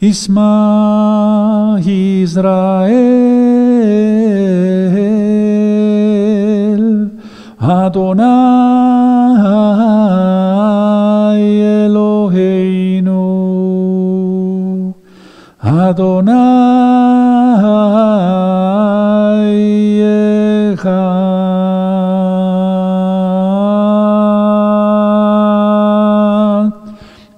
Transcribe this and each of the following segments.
Isma Israel Adonai Eloheinu Adonai Echad.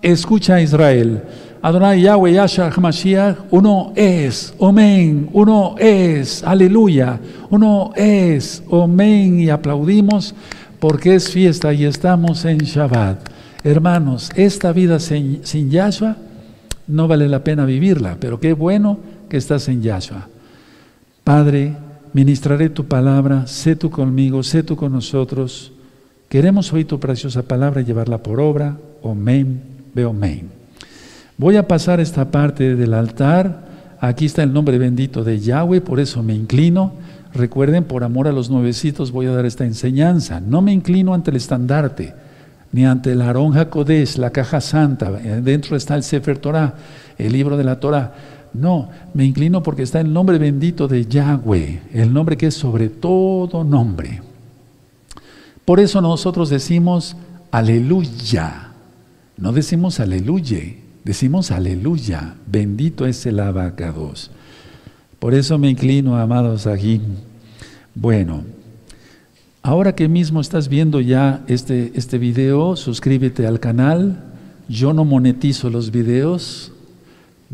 Escucha Israel. Adonai Yahweh Yahshua Hamashiach, uno es, amén, uno es, aleluya, uno es, amén, y aplaudimos porque es fiesta y estamos en Shabbat. Hermanos, esta vida sin, sin Yahshua no vale la pena vivirla, pero qué bueno que estás en Yahshua. Padre, ministraré tu palabra, sé tú conmigo, sé tú con nosotros. Queremos oír tu preciosa palabra y llevarla por obra. Amén, veo amén. Voy a pasar esta parte del altar. Aquí está el nombre bendito de Yahweh, por eso me inclino. Recuerden, por amor a los nuevecitos voy a dar esta enseñanza. No me inclino ante el estandarte, ni ante el Aarón Kodesh, la caja santa. Dentro está el Sefer Torah, el libro de la Torah. No, me inclino porque está el nombre bendito de Yahweh, el nombre que es sobre todo nombre. Por eso nosotros decimos aleluya, no decimos aleluya. Decimos aleluya, bendito es el abacados. Por eso me inclino, amados aquí. Bueno, ahora que mismo estás viendo ya este, este video, suscríbete al canal. Yo no monetizo los videos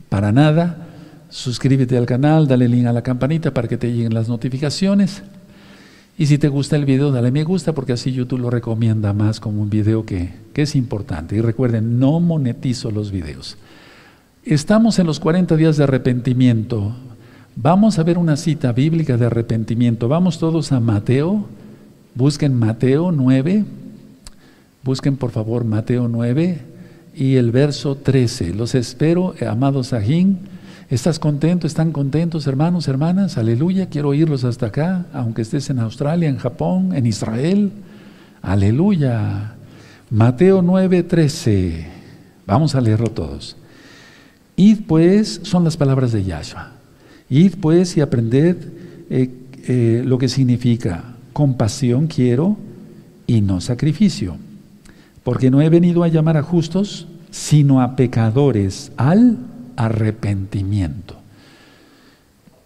para nada. Suscríbete al canal, dale link a la campanita para que te lleguen las notificaciones. Y si te gusta el video, dale me gusta porque así YouTube lo recomienda más como un video que, que, es importante. Y recuerden, no monetizo los videos. Estamos en los 40 días de arrepentimiento. Vamos a ver una cita bíblica de arrepentimiento. Vamos todos a Mateo. Busquen Mateo 9. Busquen por favor Mateo 9 y el verso 13. Los espero, amados Ajín ¿Estás contento? ¿Están contentos, hermanos, hermanas? Aleluya, quiero oírlos hasta acá, aunque estés en Australia, en Japón, en Israel. Aleluya. Mateo 9:13. Vamos a leerlo todos. Id pues, son las palabras de Yahshua. Id pues y aprended eh, eh, lo que significa compasión quiero y no sacrificio. Porque no he venido a llamar a justos, sino a pecadores al arrepentimiento.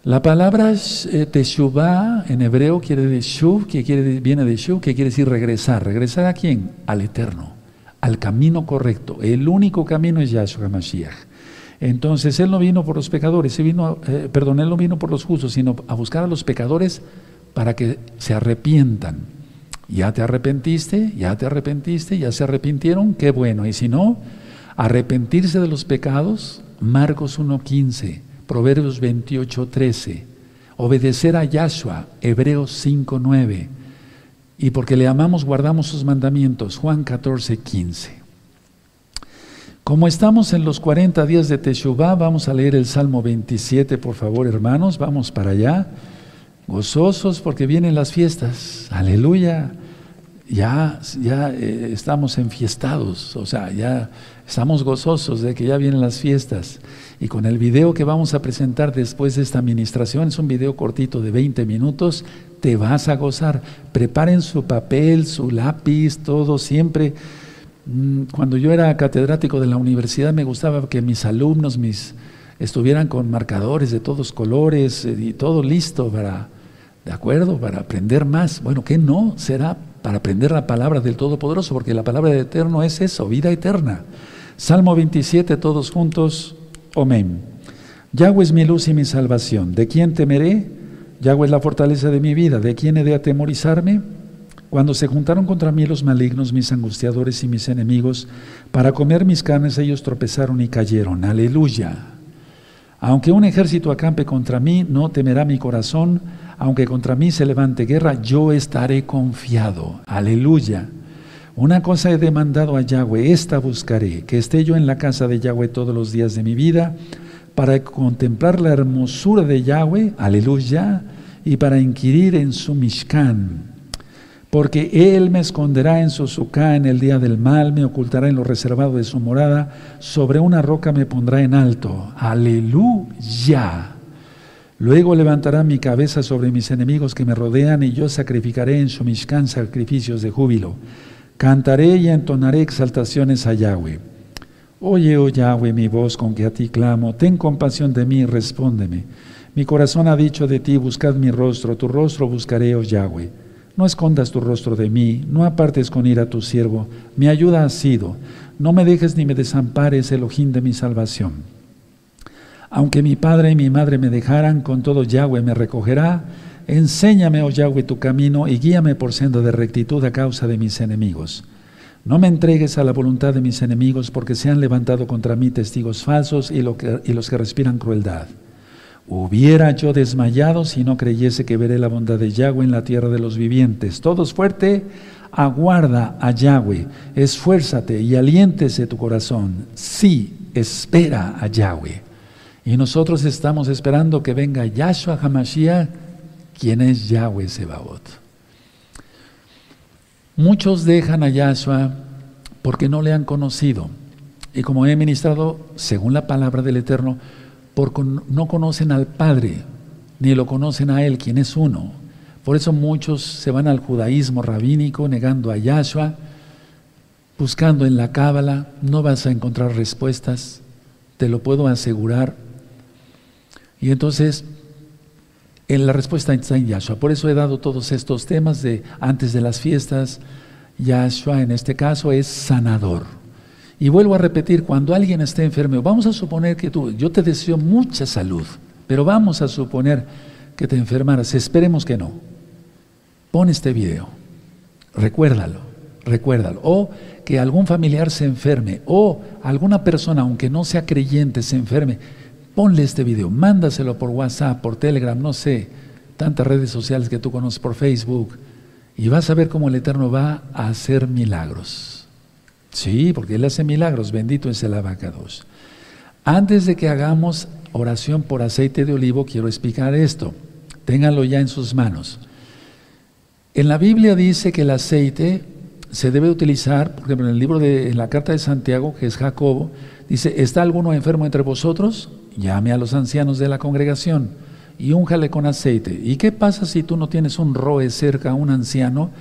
La palabra eh, teshuvah en hebreo quiere decir que quiere, viene de shuv, que quiere decir regresar. ¿Regresar a quién? Al eterno, al camino correcto. El único camino es Yahshua Mashiach. Entonces Él no vino por los pecadores, él vino, eh, perdón, Él no vino por los justos, sino a buscar a los pecadores para que se arrepientan. Ya te arrepentiste, ya te arrepentiste, ya se arrepintieron, qué bueno. Y si no, arrepentirse de los pecados Marcos 1.15, Proverbios 28.13, obedecer a Yahshua, Hebreos 5.9, y porque le amamos guardamos sus mandamientos, Juan 14.15. Como estamos en los 40 días de Teshuvah, vamos a leer el Salmo 27, por favor, hermanos, vamos para allá, gozosos porque vienen las fiestas, aleluya ya, ya eh, estamos enfiestados, o sea, ya estamos gozosos de que ya vienen las fiestas. Y con el video que vamos a presentar después de esta administración, es un video cortito de 20 minutos, te vas a gozar. Preparen su papel, su lápiz, todo siempre. Mm, cuando yo era catedrático de la universidad me gustaba que mis alumnos mis, estuvieran con marcadores de todos colores eh, y todo listo para, ¿de acuerdo? Para aprender más. Bueno, ¿qué no? Será para aprender la palabra del Todopoderoso, porque la palabra del Eterno es eso, vida eterna. Salmo 27, todos juntos, amén. Yahweh es mi luz y mi salvación. ¿De quién temeré? Yahweh es la fortaleza de mi vida. ¿De quién he de atemorizarme? Cuando se juntaron contra mí los malignos, mis angustiadores y mis enemigos, para comer mis carnes ellos tropezaron y cayeron. Aleluya. Aunque un ejército acampe contra mí, no temerá mi corazón aunque contra mí se levante guerra, yo estaré confiado. Aleluya. Una cosa he demandado a Yahweh, esta buscaré, que esté yo en la casa de Yahweh todos los días de mi vida, para contemplar la hermosura de Yahweh, aleluya, y para inquirir en su Mishkan. porque Él me esconderá en su en el día del mal, me ocultará en lo reservado de su morada, sobre una roca me pondrá en alto. Aleluya. Luego levantará mi cabeza sobre mis enemigos que me rodean y yo sacrificaré en su mishkan sacrificios de júbilo. Cantaré y entonaré exaltaciones a Yahweh. Oye, oh Yahweh, mi voz con que a ti clamo, ten compasión de mí respóndeme. Mi corazón ha dicho de ti, buscad mi rostro, tu rostro buscaré, oh Yahweh. No escondas tu rostro de mí, no apartes con ira a tu siervo, mi ayuda ha sido, no me dejes ni me desampares, ojín de mi salvación. Aunque mi padre y mi madre me dejaran, con todo Yahweh me recogerá. Enséñame, oh Yahweh, tu camino y guíame por senda de rectitud a causa de mis enemigos. No me entregues a la voluntad de mis enemigos, porque se han levantado contra mí testigos falsos y, los que respiran crueldad. Hubiera yo desmayado si no creyese que veré la bondad de Yahweh en la tierra de los vivientes. Todos fuerte, aguarda a Yahweh, esfuérzate y aliéntese tu corazón. Sí, espera a Yahweh. Y nosotros estamos esperando que venga Yahshua Hamashiach, quien es Yahweh Sebaot. Muchos dejan a Yahshua porque no le han conocido. Y como he ministrado, según la palabra del Eterno, porque no conocen al Padre, ni lo conocen a Él, quien es uno. Por eso muchos se van al judaísmo rabínico negando a Yahshua, buscando en la Cábala, no vas a encontrar respuestas, te lo puedo asegurar. Y entonces, en la respuesta está en Yahshua. Por eso he dado todos estos temas de antes de las fiestas. Yahshua en este caso es sanador. Y vuelvo a repetir, cuando alguien esté enfermo, vamos a suponer que tú, yo te deseo mucha salud, pero vamos a suponer que te enfermaras, esperemos que no. Pon este video, recuérdalo, recuérdalo. O que algún familiar se enferme, o alguna persona, aunque no sea creyente, se enferme Ponle este video, mándaselo por WhatsApp, por Telegram, no sé, tantas redes sociales que tú conoces por Facebook, y vas a ver cómo el Eterno va a hacer milagros. Sí, porque Él hace milagros, bendito es el abacados. Antes de que hagamos oración por aceite de olivo, quiero explicar esto. Ténganlo ya en sus manos. En la Biblia dice que el aceite se debe utilizar, por ejemplo, en el libro de en la carta de Santiago, que es Jacobo, dice, ¿está alguno enfermo entre vosotros? Llame a los ancianos de la congregación y únjale con aceite. ¿Y qué pasa si tú no tienes un roe cerca, un anciano?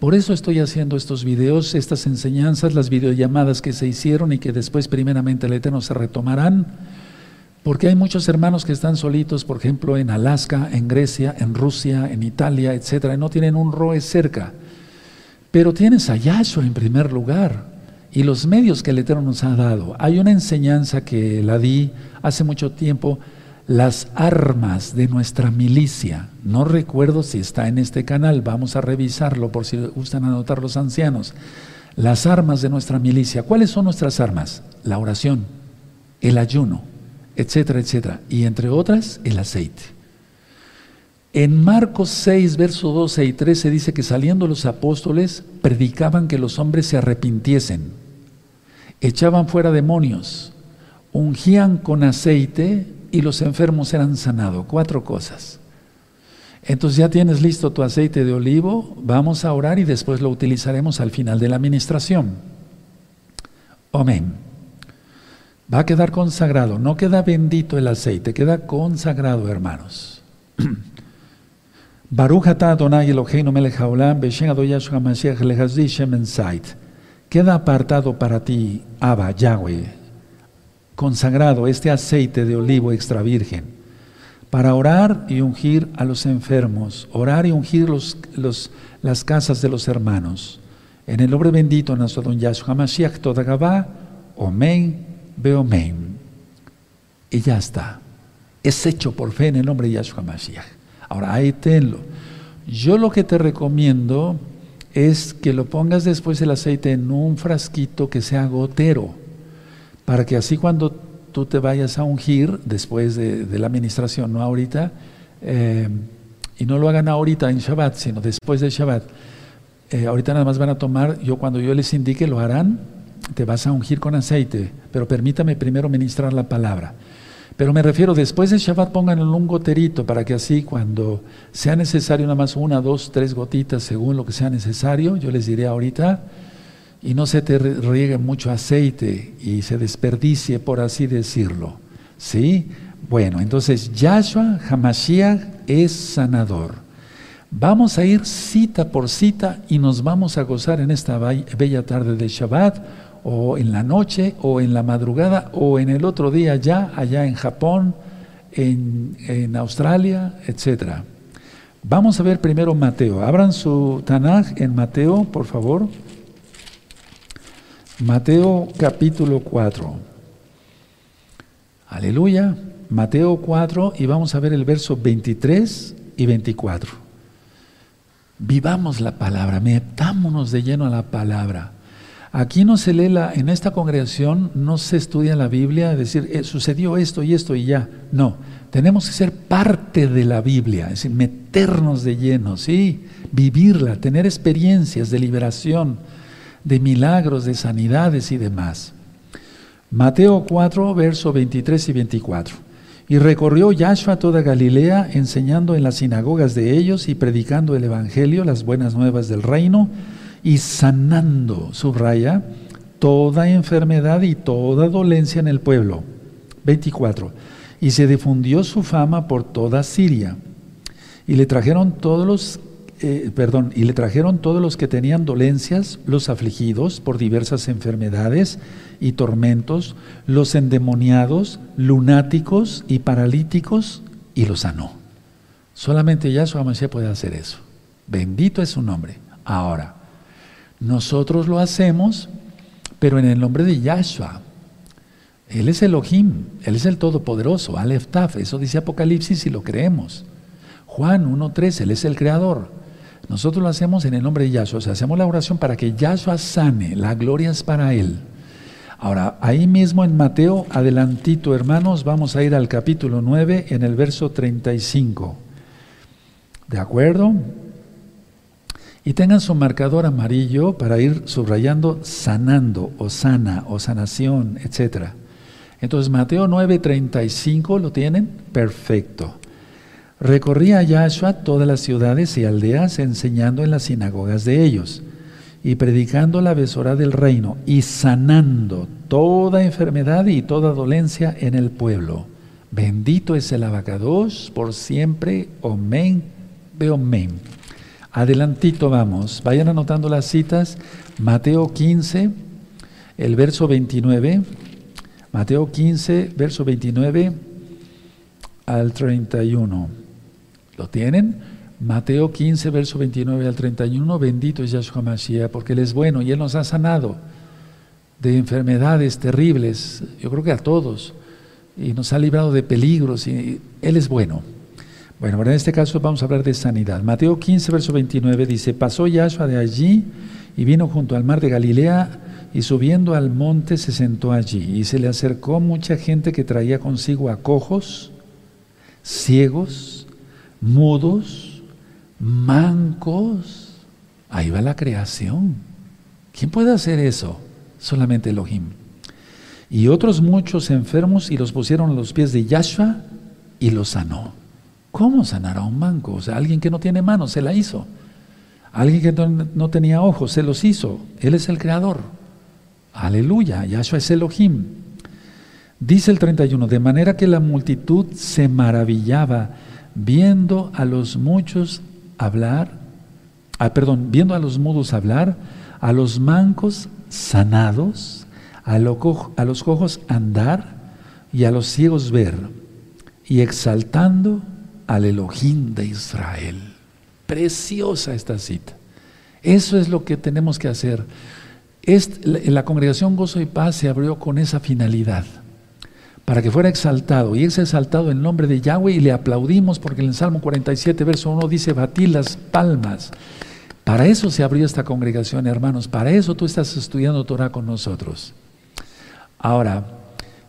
Por eso estoy haciendo estos videos, estas enseñanzas, las videollamadas que se hicieron y que después primeramente el Eterno se retomarán, porque hay muchos hermanos que están solitos, por ejemplo, en Alaska, en Grecia, en Rusia, en Italia, etcétera, y no tienen un roe cerca. Pero tienes a Yahshua en primer lugar y los medios que el Eterno nos ha dado. Hay una enseñanza que la di hace mucho tiempo, las armas de nuestra milicia. No recuerdo si está en este canal, vamos a revisarlo por si gustan anotar los ancianos. Las armas de nuestra milicia. ¿Cuáles son nuestras armas? La oración, el ayuno, etcétera, etcétera. Y entre otras, el aceite. En Marcos 6, verso 12 y 13 dice que saliendo los apóstoles predicaban que los hombres se arrepintiesen, echaban fuera demonios, ungían con aceite y los enfermos eran sanados. Cuatro cosas. Entonces ya tienes listo tu aceite de olivo, vamos a orar y después lo utilizaremos al final de la administración. Amén. Va a quedar consagrado, no queda bendito el aceite, queda consagrado, hermanos. Queda apartado para ti, Abba, Yahweh, consagrado este aceite de olivo extra virgen, para orar y ungir a los enfermos, orar y ungir los, las casas de los hermanos. En el nombre bendito de nuestro don Yahshua Mashiach, toda Gabá, Omen. Y ya está. Es hecho por fe en el nombre de Yahshua Mashiach. Ahora, ahí tenlo. Yo lo que te recomiendo es que lo pongas después el aceite en un frasquito que sea gotero, para que así cuando tú te vayas a ungir después de, la administración, no ahorita, eh, y no lo hagan ahorita en Shabbat, sino después de Shabbat. Eh, ahorita nada más van a tomar, yo cuando yo les indique lo harán, te vas a ungir con aceite, pero permítame primero ministrar la palabra. Pero me refiero, después del Shabbat pongan un goterito para que así cuando sea necesario nada más una, dos, tres gotitas según lo que sea necesario, yo les diré ahorita, y no se te riegue mucho aceite y se desperdicie, por así decirlo. ¿Sí? Bueno, entonces Yahshua Hamashiach es sanador. Vamos a ir cita por cita y nos vamos a gozar en esta bella tarde de Shabbat, o en la noche, o en la madrugada, o en el otro día ya, allá en Japón, en, en Australia, etc. Vamos a ver primero Mateo. Abran su Tanaj en Mateo, por favor. Mateo capítulo 4. Aleluya. Mateo 4 y vamos a ver el verso 23 y 24. Vivamos la palabra, metámonos de lleno a la palabra. Aquí no se lee la, en esta congregación no se estudia la Biblia, decir, eh, sucedió esto y esto y ya. No, tenemos que ser parte de la Biblia, es decir, meternos de lleno, sí, vivirla, tener experiencias de liberación, de milagros, de sanidades y demás. Mateo 4, verso 23 y 24. Y recorrió Yahshua toda Galilea, enseñando en las sinagogas de ellos y predicando el Evangelio, las buenas nuevas del reino, y sanando, subraya, toda enfermedad y toda dolencia en el pueblo. 24. Y se difundió su fama por toda Siria. Y le trajeron todos los eh, perdón, y le trajeron todos los que tenían dolencias, los afligidos por diversas enfermedades y tormentos, los endemoniados, lunáticos y paralíticos, y los sanó. Solamente Yahshua Mashiach puede hacer eso. Bendito es su nombre. Ahora, nosotros lo hacemos, pero en el nombre de Yahshua. Él es Elohim, Él es el Todopoderoso, Aleph Taf, eso dice Apocalipsis y lo creemos. Juan 1.3, Él es el Creador. Nosotros lo hacemos en el nombre de Yahshua, o sea, hacemos la oración para que Yahshua sane, la gloria es para Él. Ahora, ahí mismo en Mateo, adelantito hermanos, vamos a ir al capítulo 9 en el verso 35. ¿De acuerdo? Y tengan su marcador amarillo para ir subrayando sanando o sana o sanación, etc. Entonces, Mateo 9, 35, ¿lo tienen? Perfecto. Recorría Yahshua todas las ciudades y aldeas enseñando en las sinagogas de ellos y predicando la besora del reino y sanando toda enfermedad y toda dolencia en el pueblo. Bendito es el abacados por siempre. Omen, omen. Adelantito vamos. Vayan anotando las citas. Mateo 15, el verso 29. Mateo 15, verso 29 al 31. ¿Lo tienen? Mateo 15, verso 29 al 31, bendito es Yahshua Mashiach, porque Él es bueno y Él nos ha sanado de enfermedades terribles, yo creo que a todos, y nos ha librado de peligros, y Él es bueno. Bueno, en este caso vamos a hablar de sanidad. Mateo 15, verso 29 dice, pasó Yahshua de allí y vino junto al mar de Galilea y subiendo al monte se sentó allí y se le acercó mucha gente que traía consigo a cojos, ciegos, mudos, mancos. Ahí va la creación. ¿Quién puede hacer eso? Solamente Elohim. Y otros muchos enfermos y los pusieron a los pies de Yahshua y los sanó. ¿Cómo sanará un manco? O sea, alguien que no tiene manos se la hizo. Alguien que no tenía ojos se los hizo. Él es el creador. Aleluya. Yahshua es Elohim. Dice el 31, de manera que la multitud se maravillaba viendo a los muchos hablar, ah, perdón, viendo a los mudos hablar, a los mancos sanados, a, a los cojos andar y a los ciegos ver, y exaltando al Elohim de Israel. Preciosa esta cita. Eso es lo que tenemos que hacer. la congregación Gozo y Paz se abrió con esa finalidad para que fuera exaltado. Y es exaltado en nombre de Yahweh y le aplaudimos porque en el Salmo 47, verso 1 dice, batí las palmas. Para eso se abrió esta congregación, hermanos. Para eso tú estás estudiando Torah con nosotros. Ahora,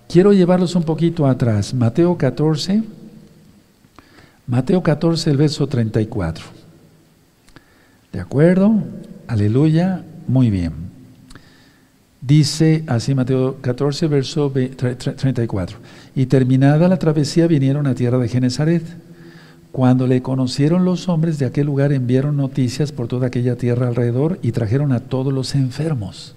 quiero llevarlos un poquito atrás. Mateo 14, Mateo 14, el verso 34. ¿De acuerdo? Aleluya. Muy bien. Dice así Mateo 14, verso 34. Y terminada la travesía vinieron a tierra de Genezaret. Cuando le conocieron los hombres de aquel lugar enviaron noticias por toda aquella tierra alrededor y trajeron a todos los enfermos.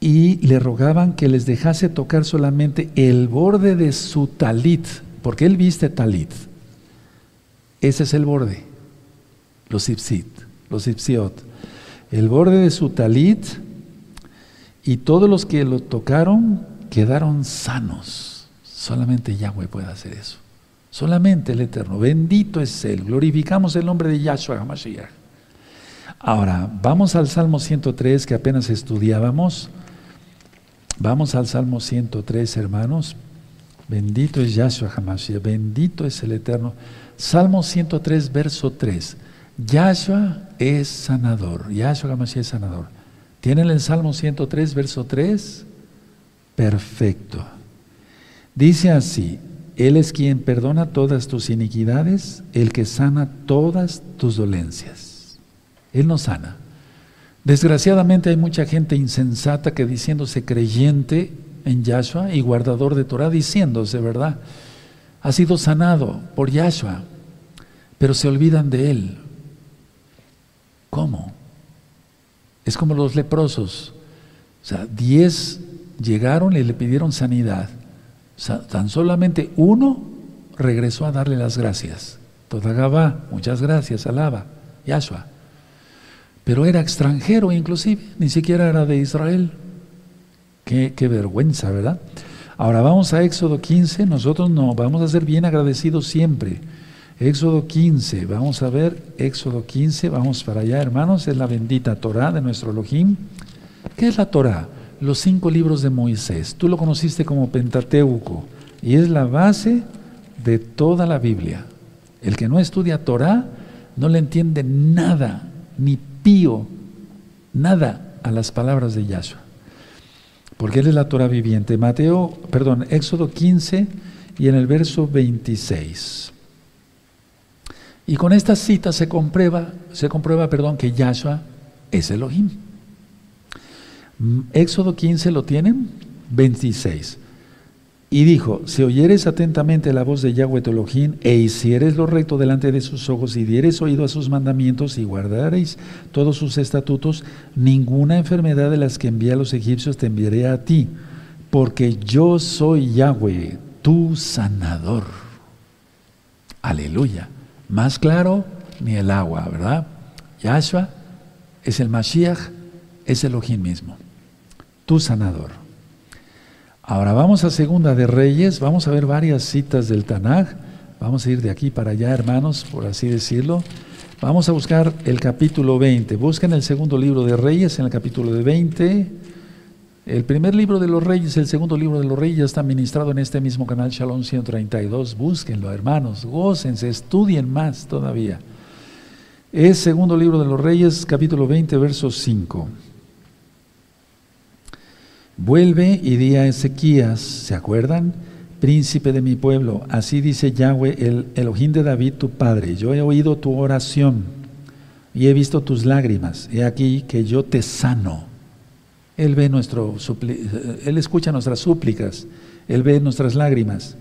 Y le rogaban que les dejase tocar solamente el borde de su talit, porque él viste talit. Ese es el borde, los ipsit, los ipsiot. El borde de su talit y todos los que lo tocaron quedaron sanos. Solamente Yahweh puede hacer eso. Solamente el Eterno. Bendito es Él. Glorificamos el nombre de Yahshua HaMashiach. Ahora, vamos al Salmo 103 que apenas estudiábamos. Vamos al Salmo 103, hermanos. Bendito es Yahshua HaMashiach. Bendito es el Eterno. Salmo 103, verso 3. Yahshua es sanador. Yahshua HaMashiach es sanador. ¿Tienen el Salmo 103, verso 3? Perfecto. Dice así, Él es quien perdona todas tus iniquidades, el que sana todas tus dolencias. Él nos sana. Desgraciadamente hay mucha gente insensata que diciéndose creyente en Yahshua y guardador de Torah, diciéndose, ¿verdad? Ha sido sanado por Yahshua, pero se olvidan de Él. ¿Cómo? Es como los leprosos. O sea, diez llegaron y le pidieron sanidad. O sea, tan solamente uno regresó a darle las gracias. Toda muchas gracias, alaba, Yahshua. Pero era extranjero inclusive, ni siquiera era de Israel. Qué, qué vergüenza, ¿verdad? Ahora vamos a Éxodo 15, nosotros no, vamos a ser bien agradecidos siempre. Éxodo 15, vamos a ver Éxodo 15, vamos para allá hermanos, es la bendita Torah de nuestro Elohim. ¿Qué es la Torah? Los cinco libros de Moisés. Tú lo conociste como Pentateuco y es la base de toda la Biblia. El que no estudia Torah no le entiende nada, ni pío, nada a las palabras de Yahshua. Porque Él es la Torah viviente. Mateo, perdón, Éxodo 15 y en el verso 26. Y con esta cita se comprueba, se comprueba perdón, que Yahshua es Elohim. Mm, Éxodo 15 lo tienen, 26. Y dijo, si oyeres atentamente la voz de Yahweh tu Elohim, e hicieres lo recto delante de sus ojos, y dieres oído a sus mandamientos, y guardaréis todos sus estatutos, ninguna enfermedad de las que envía a los egipcios te enviaré a ti, porque yo soy Yahweh, tu sanador. Aleluya. Más claro, ni el agua, ¿verdad? Yahshua es el Mashiach, es el Elohim mismo, tu sanador. Ahora vamos a Segunda de Reyes, vamos a ver varias citas del Tanaj, vamos a ir de aquí para allá, hermanos, por así decirlo. Vamos a buscar el capítulo 20. Busquen el segundo libro de Reyes en el capítulo de 20. El primer libro de los Reyes, el segundo libro de los Reyes está ministrado en este mismo canal Shalom 132. Búsquenlo, hermanos, gócense, estudien más todavía. Es segundo libro de los Reyes, capítulo 20, verso 5. Vuelve y di a Ezequías, ¿se acuerdan? Príncipe de mi pueblo, así dice Yahweh, el Elohim de David, tu padre. Yo he oído tu oración y he visto tus lágrimas. He aquí que yo te sano él ve nuestro, Él escucha nuestras súplicas, Él ve nuestras lágrimas.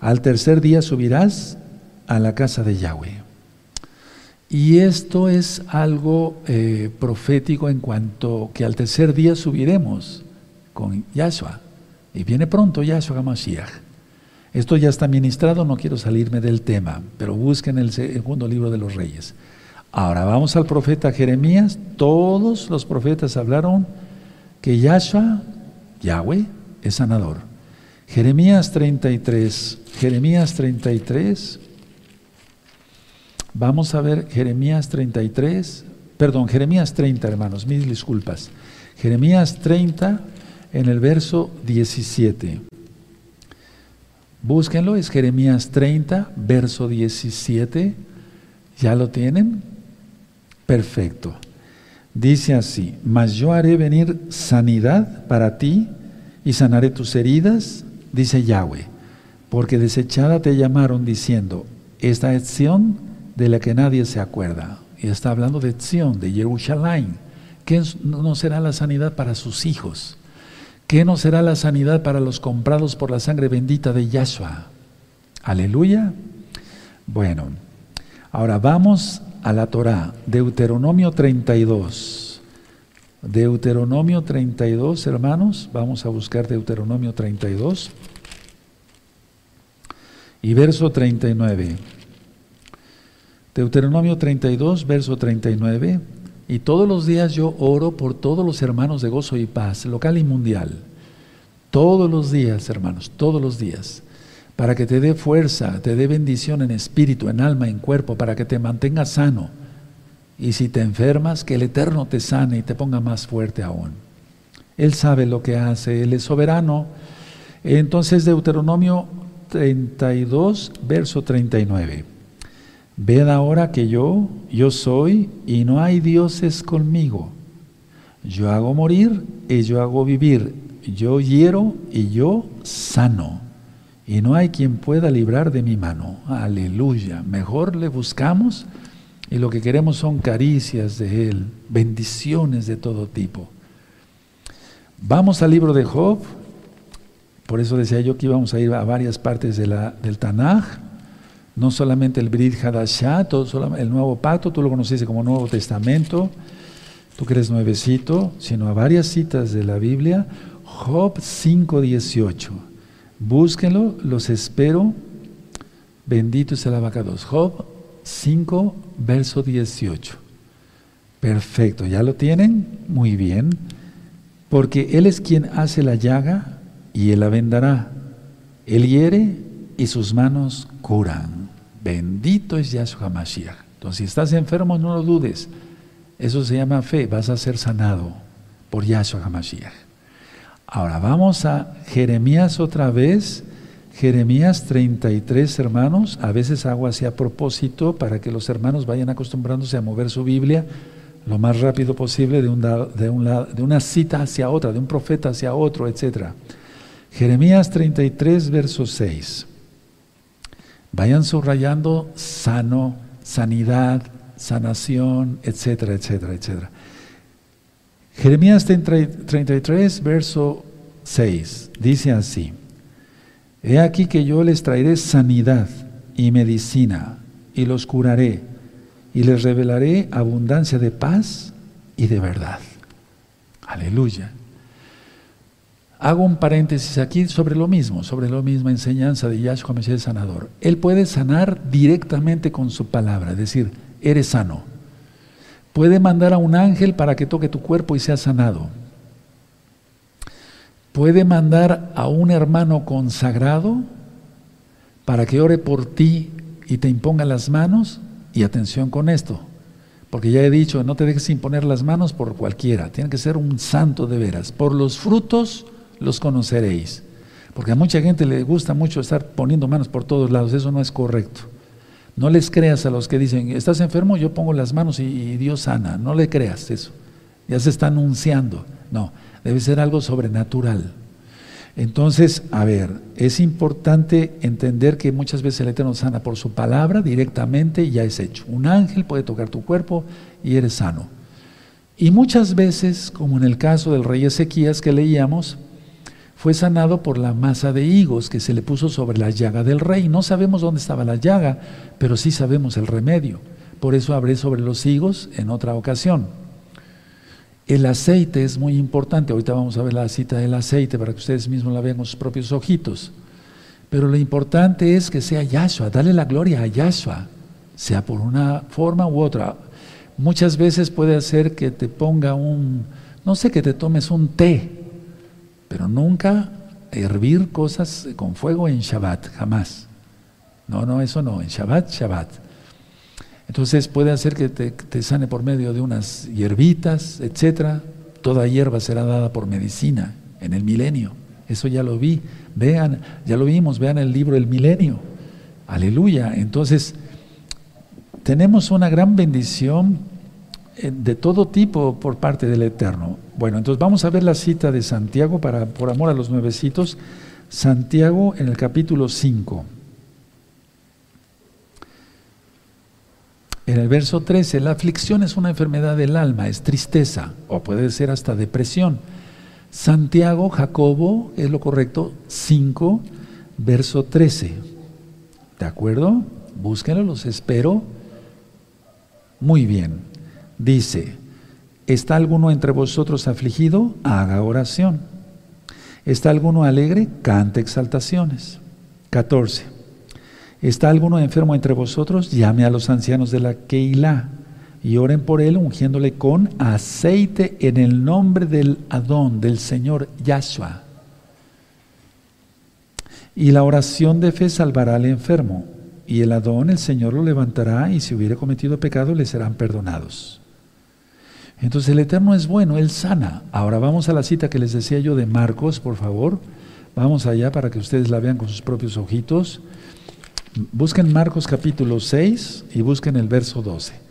Al tercer día subirás a la casa de Yahweh. Y esto es algo eh, profético en cuanto que al tercer día subiremos con Yahshua. Y viene pronto Yahshua Mashiach. Esto ya está ministrado, no quiero salirme del tema, pero busquen el segundo libro de los reyes. Ahora vamos al profeta Jeremías. Todos los profetas hablaron que Yahshua, Yahweh, es sanador. Jeremías 33, Jeremías 33, vamos a ver Jeremías 33, perdón, Jeremías 30, hermanos, mil disculpas. Jeremías 30 en el verso 17. Búsquenlo, es Jeremías 30, verso 17. ¿Ya lo tienen? Perfecto. Dice así, mas yo haré venir sanidad para ti y sanaré tus heridas, dice Yahweh, porque desechada te llamaron diciendo, esta acción de la que nadie se acuerda. Y está hablando de acción, de Jerusalén, ¿Qué no será la sanidad para sus hijos? ¿Qué no será la sanidad para los comprados por la sangre bendita de Yahshua? Aleluya. Bueno, ahora vamos a la Torah, Deuteronomio 32. Deuteronomio 32, hermanos, vamos a buscar Deuteronomio 32 y verso 39. Deuteronomio 32, verso 39. Y todos los días yo oro por todos los hermanos de gozo y paz, local y mundial. Todos los días, hermanos, todos los días. Para que te dé fuerza, te dé bendición en espíritu, en alma, en cuerpo, para que te mantengas sano. Y si te enfermas, que el Eterno te sane y te ponga más fuerte aún. Él sabe lo que hace, Él es soberano. Entonces Deuteronomio 32, verso 39. Ved ahora que yo, yo soy y no hay dioses conmigo. Yo hago morir y yo hago vivir. Yo hiero y yo sano. Y no hay quien pueda librar de mi mano. Aleluya. Mejor le buscamos y lo que queremos son caricias de Él, bendiciones de todo tipo. Vamos al libro de Job. Por eso decía yo que íbamos a ir a varias partes del Tanaj no solamente el Brit Hadashah, el nuevo pacto, tú lo conociste como Nuevo Testamento, tú que eres nuevecito, sino a varias citas de la Biblia. Job 5.18. Búsquenlo, los espero. Bendito es el abacados. Job 5, verso 18. Perfecto, ¿ya lo tienen? Muy bien. Porque Él es quien hace la llaga y Él la vendará. Él hiere y sus manos curan. Bendito es Yahshua Mashiach. Entonces, si estás enfermo, no lo dudes. Eso se llama fe. Vas a ser sanado por Yahshua HaMashiach. Ahora vamos a Jeremías otra vez. Jeremías 33, hermanos. A veces hago así a propósito para que los hermanos vayan acostumbrándose a mover su Biblia lo más rápido posible de, un, de, un, de una cita hacia otra, de un profeta hacia otro, etc. Jeremías 33, verso 6. Vayan subrayando sano, sanidad, sanación, etcétera, etcétera, etcétera. Jeremías 33, verso 6, dice así, He aquí que yo les traeré sanidad y medicina, y los curaré, y les revelaré abundancia de paz y de verdad. Aleluya. Hago un paréntesis aquí sobre lo mismo, sobre la misma enseñanza de Yahshua Mesías sanador. Él puede sanar directamente con su palabra, es decir, eres sano. Puede mandar a un ángel para que toque tu cuerpo y sea sanado. Puede mandar a un hermano consagrado para que ore por ti y te imponga las manos. Y atención con esto, porque ya he dicho, no te dejes imponer las manos por cualquiera, tiene que ser un santo de veras. Por los frutos los conoceréis. Porque a mucha gente le gusta mucho estar poniendo manos por todos lados, eso no es correcto. No les creas a los que dicen, estás enfermo, yo pongo las manos y, Dios sana. No le creas eso. Ya se está anunciando. No, debe ser algo sobrenatural. Entonces, a ver, es importante entender que muchas veces el Eterno sana por su palabra directamente y ya es hecho. Un ángel puede tocar tu cuerpo y eres sano. Y muchas veces, como en el caso del rey Ezequías que leíamos, fue sanado por la masa de higos que se le puso sobre la llaga del rey. No sabemos dónde estaba la llaga, pero sí sabemos el remedio. Por eso hablé sobre los higos en otra ocasión. El aceite es muy importante. Ahorita vamos a ver la cita del aceite para que ustedes mismos la vean con sus propios ojitos. Pero lo importante es que sea Yahshua, dale la gloria a Yahshua, sea por una forma u otra. Muchas veces puede hacer que te ponga un, no sé, que te tomes un té pero nunca hervir cosas con fuego en Shabbat, jamás. No, no, eso no, en Shabbat, Shabbat. Entonces puede hacer que te, sane por medio de unas hierbitas, etcétera. Toda hierba será dada por medicina en el milenio. Eso ya lo vi. Vean, ya lo vimos, vean el libro El Milenio. Aleluya. Entonces, tenemos una gran bendición de todo tipo por parte del Eterno. Bueno, entonces vamos a ver la cita de Santiago para por amor a los nuevecitos. Santiago en el capítulo 5. En en el verso 13, la aflicción es una enfermedad del alma, es tristeza o puede ser hasta depresión. Santiago, Jacobo, es lo correcto, 5, verso 13. ¿De acuerdo? Búsquenlo, los espero. Muy bien. Dice, ¿está alguno entre vosotros afligido? Haga oración. ¿Está alguno alegre? Cante exaltaciones. 14. ¿Está alguno enfermo entre vosotros? Llame a los ancianos de la Keilah y oren por él ungiéndole con aceite en el nombre del Adón, del Señor Yahshua. Y la oración de fe salvará al enfermo, y el Adón, el Señor lo levantará, y si hubiere cometido pecado, le serán perdonados. Entonces el Eterno es bueno, Él sana. Ahora vamos a la cita que les decía yo de Marcos, por favor. Vamos allá para que ustedes la vean con sus propios ojitos. Busquen Marcos capítulo 6 y busquen el verso 12.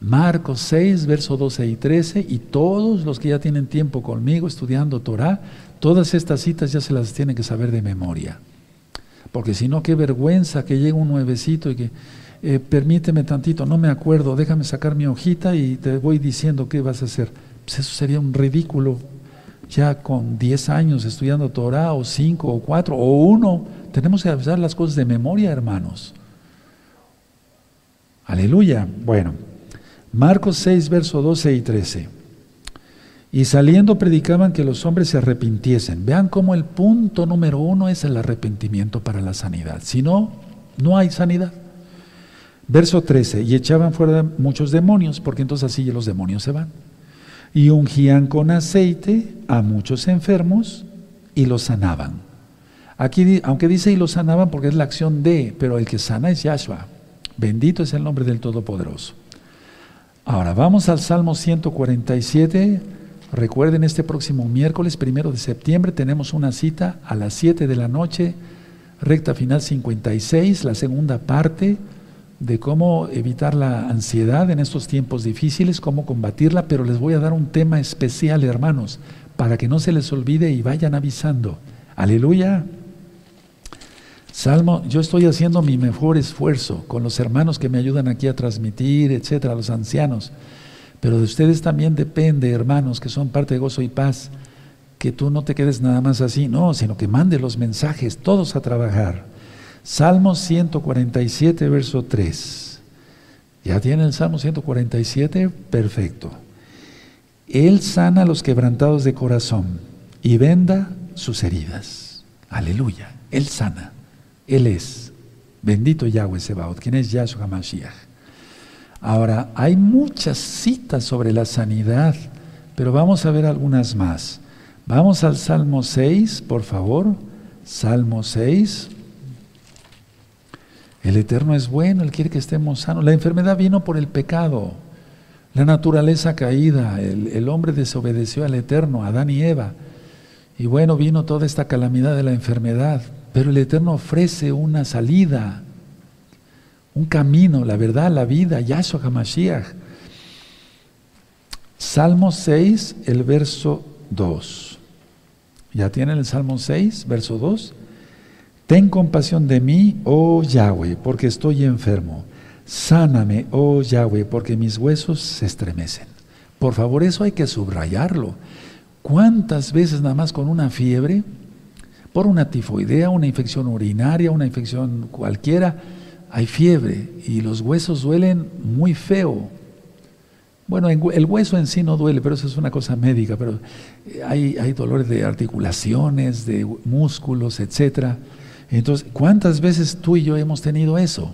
Marcos 6, verso 12 y 13, y todos los que ya tienen tiempo conmigo estudiando Torah, todas estas citas ya se las tienen que saber de memoria. Porque si no, qué vergüenza que llegue un nuevecito y que, eh, permíteme tantito, no me acuerdo, déjame sacar mi hojita y te voy diciendo qué vas a hacer. Pues eso sería un ridículo ya con 10 años estudiando Torah, o 5, o 4, o 1, tenemos que avisar las cosas de memoria, hermanos. Aleluya. Bueno, Marcos 6, verso 12 y 13. Y saliendo predicaban que los hombres se arrepintiesen. Vean cómo el punto número uno es el arrepentimiento para la sanidad. Si no, no hay sanidad. Verso 13. Y echaban fuera muchos demonios, porque entonces así los demonios se van y ungían con aceite a muchos enfermos y los sanaban. Aquí, aunque dice y los sanaban porque es la acción de, pero el que sana es Yahshua. Bendito es el nombre del Todopoderoso. Ahora vamos al Salmo 147. Recuerden, este próximo miércoles, primero de septiembre, tenemos una cita a las 7 de la noche, recta final 56, la segunda parte de cómo evitar la ansiedad en estos tiempos difíciles, cómo combatirla, pero les voy a dar un tema especial, hermanos, para que no se les olvide y vayan avisando. Aleluya. Salmo, yo estoy haciendo mi mejor esfuerzo con los hermanos que me ayudan aquí a transmitir, etcétera, los ancianos. Pero de ustedes también depende, hermanos, que son parte de gozo y paz, que tú no te quedes nada más así, no, sino que mande los mensajes, todos a trabajar. Salmo 147, verso 3. ¿Ya tiene el Salmo 147? Perfecto. Él sana a los quebrantados de corazón y venda sus heridas. Aleluya. Él sana. Él es. Bendito Yahweh Sebaot, quien es Yahshua HaMashiach. Ahora, hay muchas citas sobre la sanidad, pero vamos a ver algunas más. Vamos al Salmo 6, por favor. Salmo 6. El Eterno es bueno, Él quiere que estemos sanos. La enfermedad vino por el pecado, la naturaleza caída, el, hombre desobedeció al Eterno, Adán y Eva. Y bueno, vino toda esta calamidad de la enfermedad, pero el Eterno ofrece una salida, un camino, la verdad, la vida, Yahshua HaMashiach. Salmo 6, el verso 2. ¿Ya tienen el Salmo 6, verso 2? Ten compasión de mí, oh Yahweh, porque estoy enfermo. Sáname, oh Yahweh, porque mis huesos se estremecen. Por favor, eso hay que subrayarlo. ¿Cuántas veces nada más con una fiebre, por una tifoidea, una infección urinaria, una infección cualquiera, hay fiebre y los huesos duelen muy feo? Bueno, el hueso en sí no duele, pero eso es una cosa médica, pero hay, hay dolores de articulaciones, de músculos, etcétera. Entonces, ¿cuántas veces tú y yo hemos tenido eso?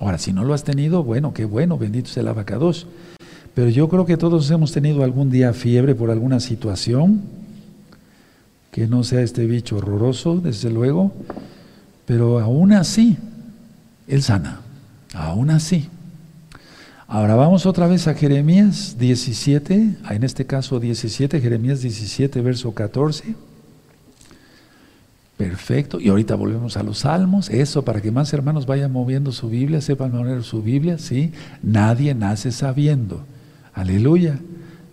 Ahora, si no lo has tenido, bueno, qué bueno, bendito sea el abacados. Pero yo creo que todos hemos tenido algún día fiebre por alguna situación, que no sea este bicho horroroso, desde luego, pero aún así, Él sana, aún así. Ahora vamos otra vez a Jeremías 17, en este caso 17, Jeremías 17, verso 14. Perfecto. Y ahorita volvemos a los salmos. Eso, para que más hermanos vayan moviendo su Biblia, sepan mover su Biblia, ¿sí? Nadie nace sabiendo. Aleluya.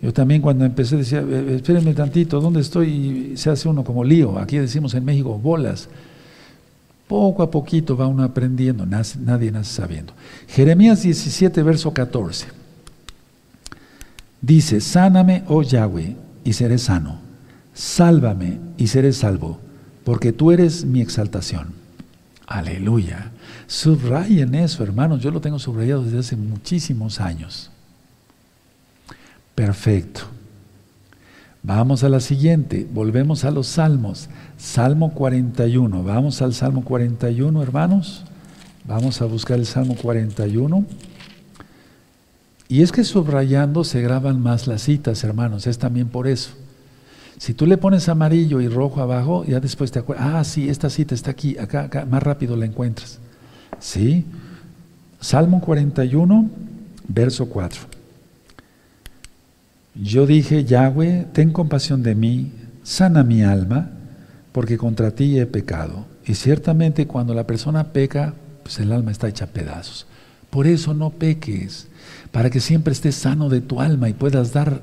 Yo también cuando empecé decía, eh, eh, espérenme tantito, ¿dónde estoy? se hace uno como lío. Aquí decimos en México, bolas. Poco a poquito va uno aprendiendo, nadie nace sabiendo. Jeremías 17, verso 14. Dice, sáname, oh Yahweh, y seré sano. Sálvame y seré salvo, porque tú eres mi exaltación. Aleluya. Subrayen eso, hermanos. Yo lo tengo subrayado desde hace muchísimos años. Perfecto. Vamos a la siguiente. Volvemos a los salmos. Salmo 41. Vamos al Salmo 41, hermanos. Vamos a buscar el Salmo 41. Y es que subrayando se graban más las citas, hermanos. Es también por eso. Si tú le pones amarillo y rojo abajo, ya después te acuerdas, ah, sí, esta cita está aquí, acá, acá, más rápido la encuentras. ¿Sí? Salmo 41, verso 4. Yo dije, Yahweh, ten compasión de mí, sana mi alma, porque contra ti he pecado. Y ciertamente cuando la persona peca, pues el alma está hecha pedazos. Por eso no peques, para que siempre estés sano de tu alma y puedas dar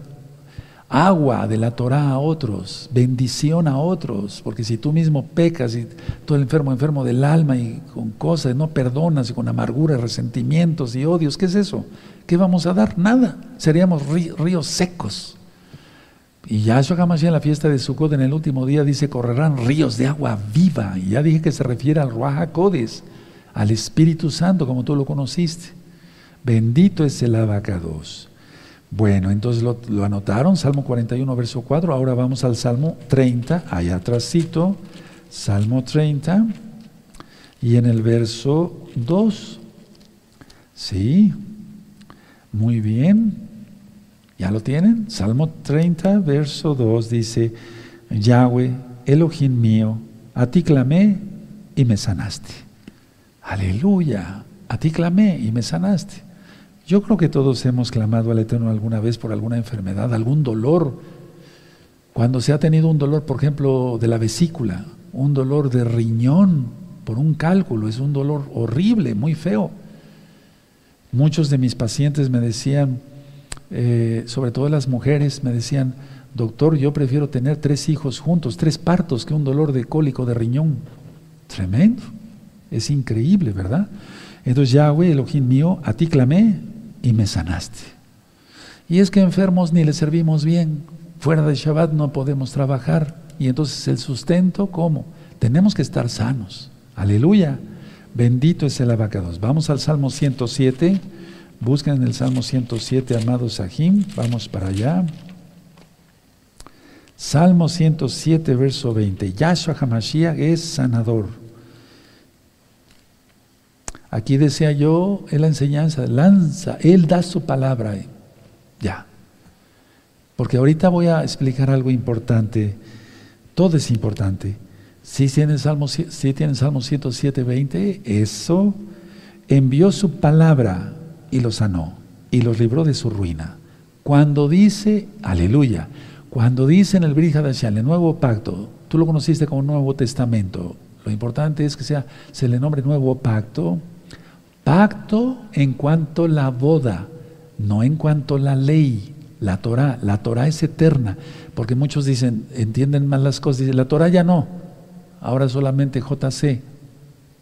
agua de la Torah a otros, bendición a otros, porque si tú mismo pecas y todo el enfermo, enfermo del alma y con cosas, no perdonas y con amargura, resentimientos y odios, ¿qué es eso? ¿Qué vamos a dar? Nada, seríamos ríos secos. Y Yahshua HaMashiach en la fiesta de Sukkot en el último día dice, correrán ríos de agua viva. Y ya dije que se refiere al Ruach HaKodes, al Espíritu Santo, como tú lo conociste. Bendito es el abacados. Bueno, entonces lo, anotaron, Salmo 41, verso 4. Ahora vamos al Salmo 30, allá atrásito, Salmo 30, y en el verso 2. Sí, muy bien. ¿Ya lo tienen? Salmo 30, verso 2 dice, Yahweh, Elohim mío, a ti clamé y me sanaste. Aleluya, a ti clamé y me sanaste. Yo creo que todos hemos clamado al Eterno alguna vez por alguna enfermedad, algún dolor. Cuando se ha tenido un dolor, por ejemplo, de la vesícula, un dolor de riñón por un cálculo, es un dolor horrible, muy feo. Muchos de mis pacientes me decían, eh, sobre todo las mujeres, me decían, doctor, yo prefiero tener tres hijos juntos, tres partos, que un dolor de cólico de riñón. Tremendo, es increíble, ¿verdad? Entonces, Yahweh, Elohim mío, a ti clamé, y me sanaste. Y es que enfermos ni le servimos bien. Fuera de Shabbat no podemos trabajar. Y entonces el sustento, ¿cómo? Tenemos que estar sanos. Aleluya. Bendito es el abacados. Vamos al Salmo 107. Busquen el Salmo 107, amados Sahim. Vamos para allá. Salmo 107, verso 20. Yahshua HaMashiach es sanador. Aquí decía yo, es la enseñanza, lanza, Él da su palabra. Ya. Porque ahorita voy a explicar algo importante. Todo es importante. Si tiene Salmo, si tiene Salmo 107, 20, eso envió su palabra y lo sanó y los libró de su ruina. Cuando dice, aleluya, cuando dice en el Brihadashal, el nuevo pacto, tú lo conociste como Nuevo Testamento, lo importante es que sea, se le nombre Nuevo Pacto, Pacto en cuanto a la boda, no en cuanto la ley, la Torah. La Torah es eterna, porque muchos dicen, entienden mal las cosas, dicen, la Torah ya no, ahora solamente JC.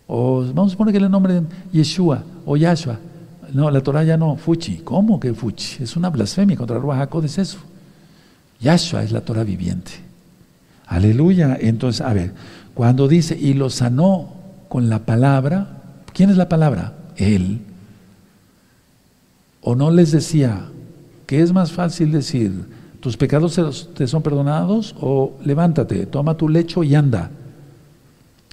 O vamos a poner que le nombren Yeshua o Yahshua. No, la Torah ya no, Fuchi. ¿Cómo que Fuchi? Es una blasfemia contra el Ruach es eso. Yahshua es la Torah viviente. Aleluya. Entonces, a ver, cuando dice, y lo sanó con la palabra, ¿quién es la palabra? Él. ¿O no les decía que es más fácil decir, tus pecados te son perdonados o levántate, toma tu lecho y anda?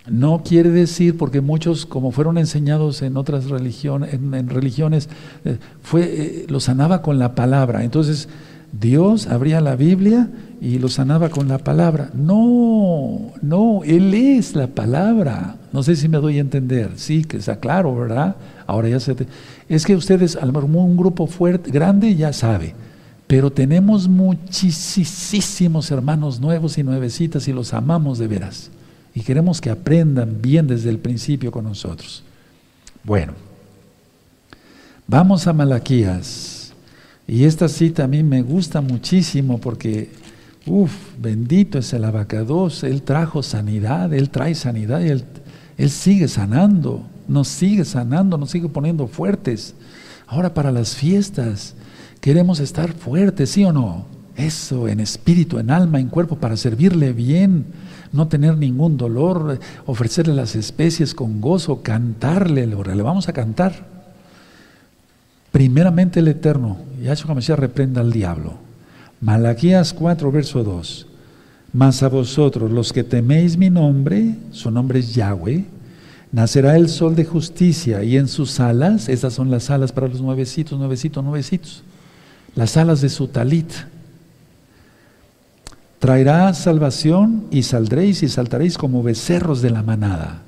No quiere decir, porque muchos, como fueron enseñados en otras religiones, en, religiones, eh, fue, eh, lo sanaba con la palabra. Entonces, Dios abría la Biblia y lo sanaba con la palabra. No, no, Él es la palabra. No sé si me doy a entender. Sí, que está claro, ¿verdad? Ahora ya se... Es que ustedes, a lo un grupo fuerte, grande, ya sabe. Pero tenemos muchísimos hermanos nuevos y nuevecitas y los amamos de veras. Y queremos que aprendan bien desde el principio con nosotros. Bueno, vamos a Malaquías. Y esta cita a mí me gusta muchísimo porque, uff, bendito es el abacados, Él trajo sanidad, Él trae sanidad y Él Él sigue sanando, nos sigue sanando, nos sigue poniendo fuertes. Ahora para las fiestas queremos estar fuertes, ¿sí o no? Eso, en espíritu, en alma, en cuerpo, para servirle bien, no tener ningún dolor, ofrecerle las especies con gozo, cantarle, le vamos a cantar. Primeramente el Eterno, Yahshua Mashiach reprenda al diablo. Malaquías 4, verso 2. Mas a vosotros, los que teméis mi nombre, su nombre es Yahweh, nacerá el sol de justicia y en sus alas, estas son las alas para los nuevecitos, nuevecitos, nuevecitos, las alas de su talit. Traerá salvación y saldréis y saltaréis como becerros de la manada.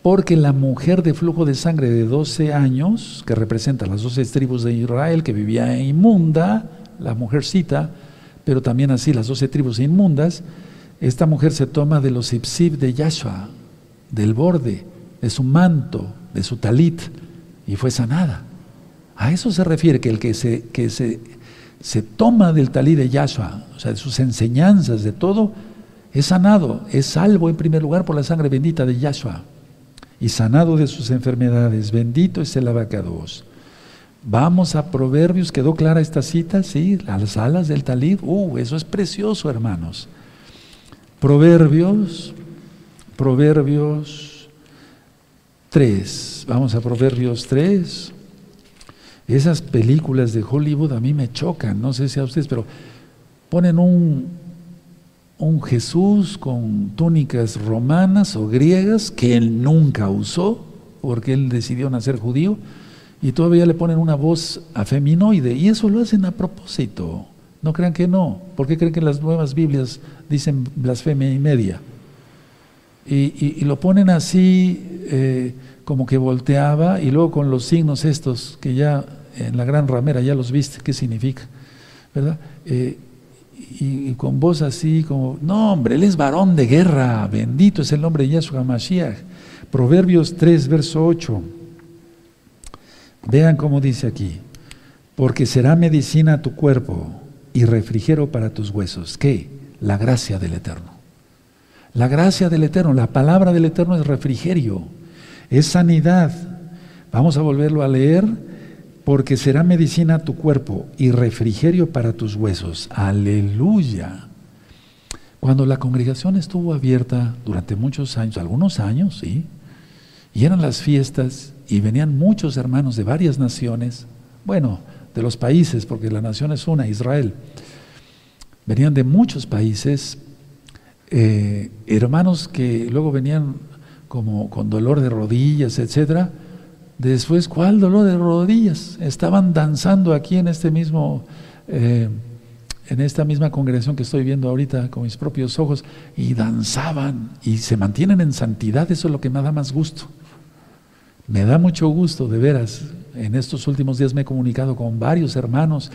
Porque la mujer de flujo de sangre de 12 años, que representa las 12 tribus de Israel, que vivía inmunda, la mujercita, pero también así las 12 tribus inmundas, esta mujer se toma de los ipsib de Yahshua, del borde, de su manto, de su talit, y fue sanada. A eso se refiere que el que se, que se, se toma del talit de Yahshua, o sea, de sus enseñanzas, de todo, es sanado, es salvo en primer lugar por la sangre bendita de Yahshua y sanado de sus enfermedades. Bendito es el abacados. Vamos a Proverbios, ¿quedó clara esta cita? Sí, las alas del talid. Uh, eso es precioso, hermanos. Proverbios, Proverbios 3. Vamos a Proverbios 3. Esas películas de Hollywood a mí me chocan, no sé si a ustedes, pero ponen un, un Jesús con túnicas romanas o griegas que él nunca usó, porque él decidió nacer judío, y todavía le ponen una voz afeminoide, y eso lo hacen a propósito. No crean que no. ¿Por qué creen que las nuevas Biblias dicen blasfemia y media? Y, lo ponen así, eh, como que volteaba, y luego con los signos estos, que ya en la gran ramera ya los viste, ¿qué significa? ¿Verdad? Eh, y, con voz así como, no hombre, él es varón de guerra, bendito es el nombre de Yahshua Mashiach. Proverbios 3, verso 8. Vean cómo dice aquí, porque será medicina a tu cuerpo y refrigerio para tus huesos. ¿Qué? La gracia del Eterno. La gracia del Eterno, la palabra del Eterno es refrigerio, es sanidad. Vamos a volverlo a leer porque será medicina a tu cuerpo y refrigerio para tus huesos. Aleluya. Cuando la congregación estuvo abierta durante muchos años, algunos años, sí, y eran las fiestas y venían muchos hermanos de varias naciones, bueno, de los países, porque la nación es una, Israel, venían de muchos países, eh, hermanos que luego venían como con dolor de rodillas, etcétera, Después, ¿cuál dolor de rodillas? Estaban danzando aquí en este mismo, eh, en esta misma congregación que estoy viendo ahorita con mis propios ojos, y danzaban y se mantienen en santidad. Eso es lo que me da más gusto. Me da mucho gusto, de veras. En estos últimos días me he comunicado con varios hermanos.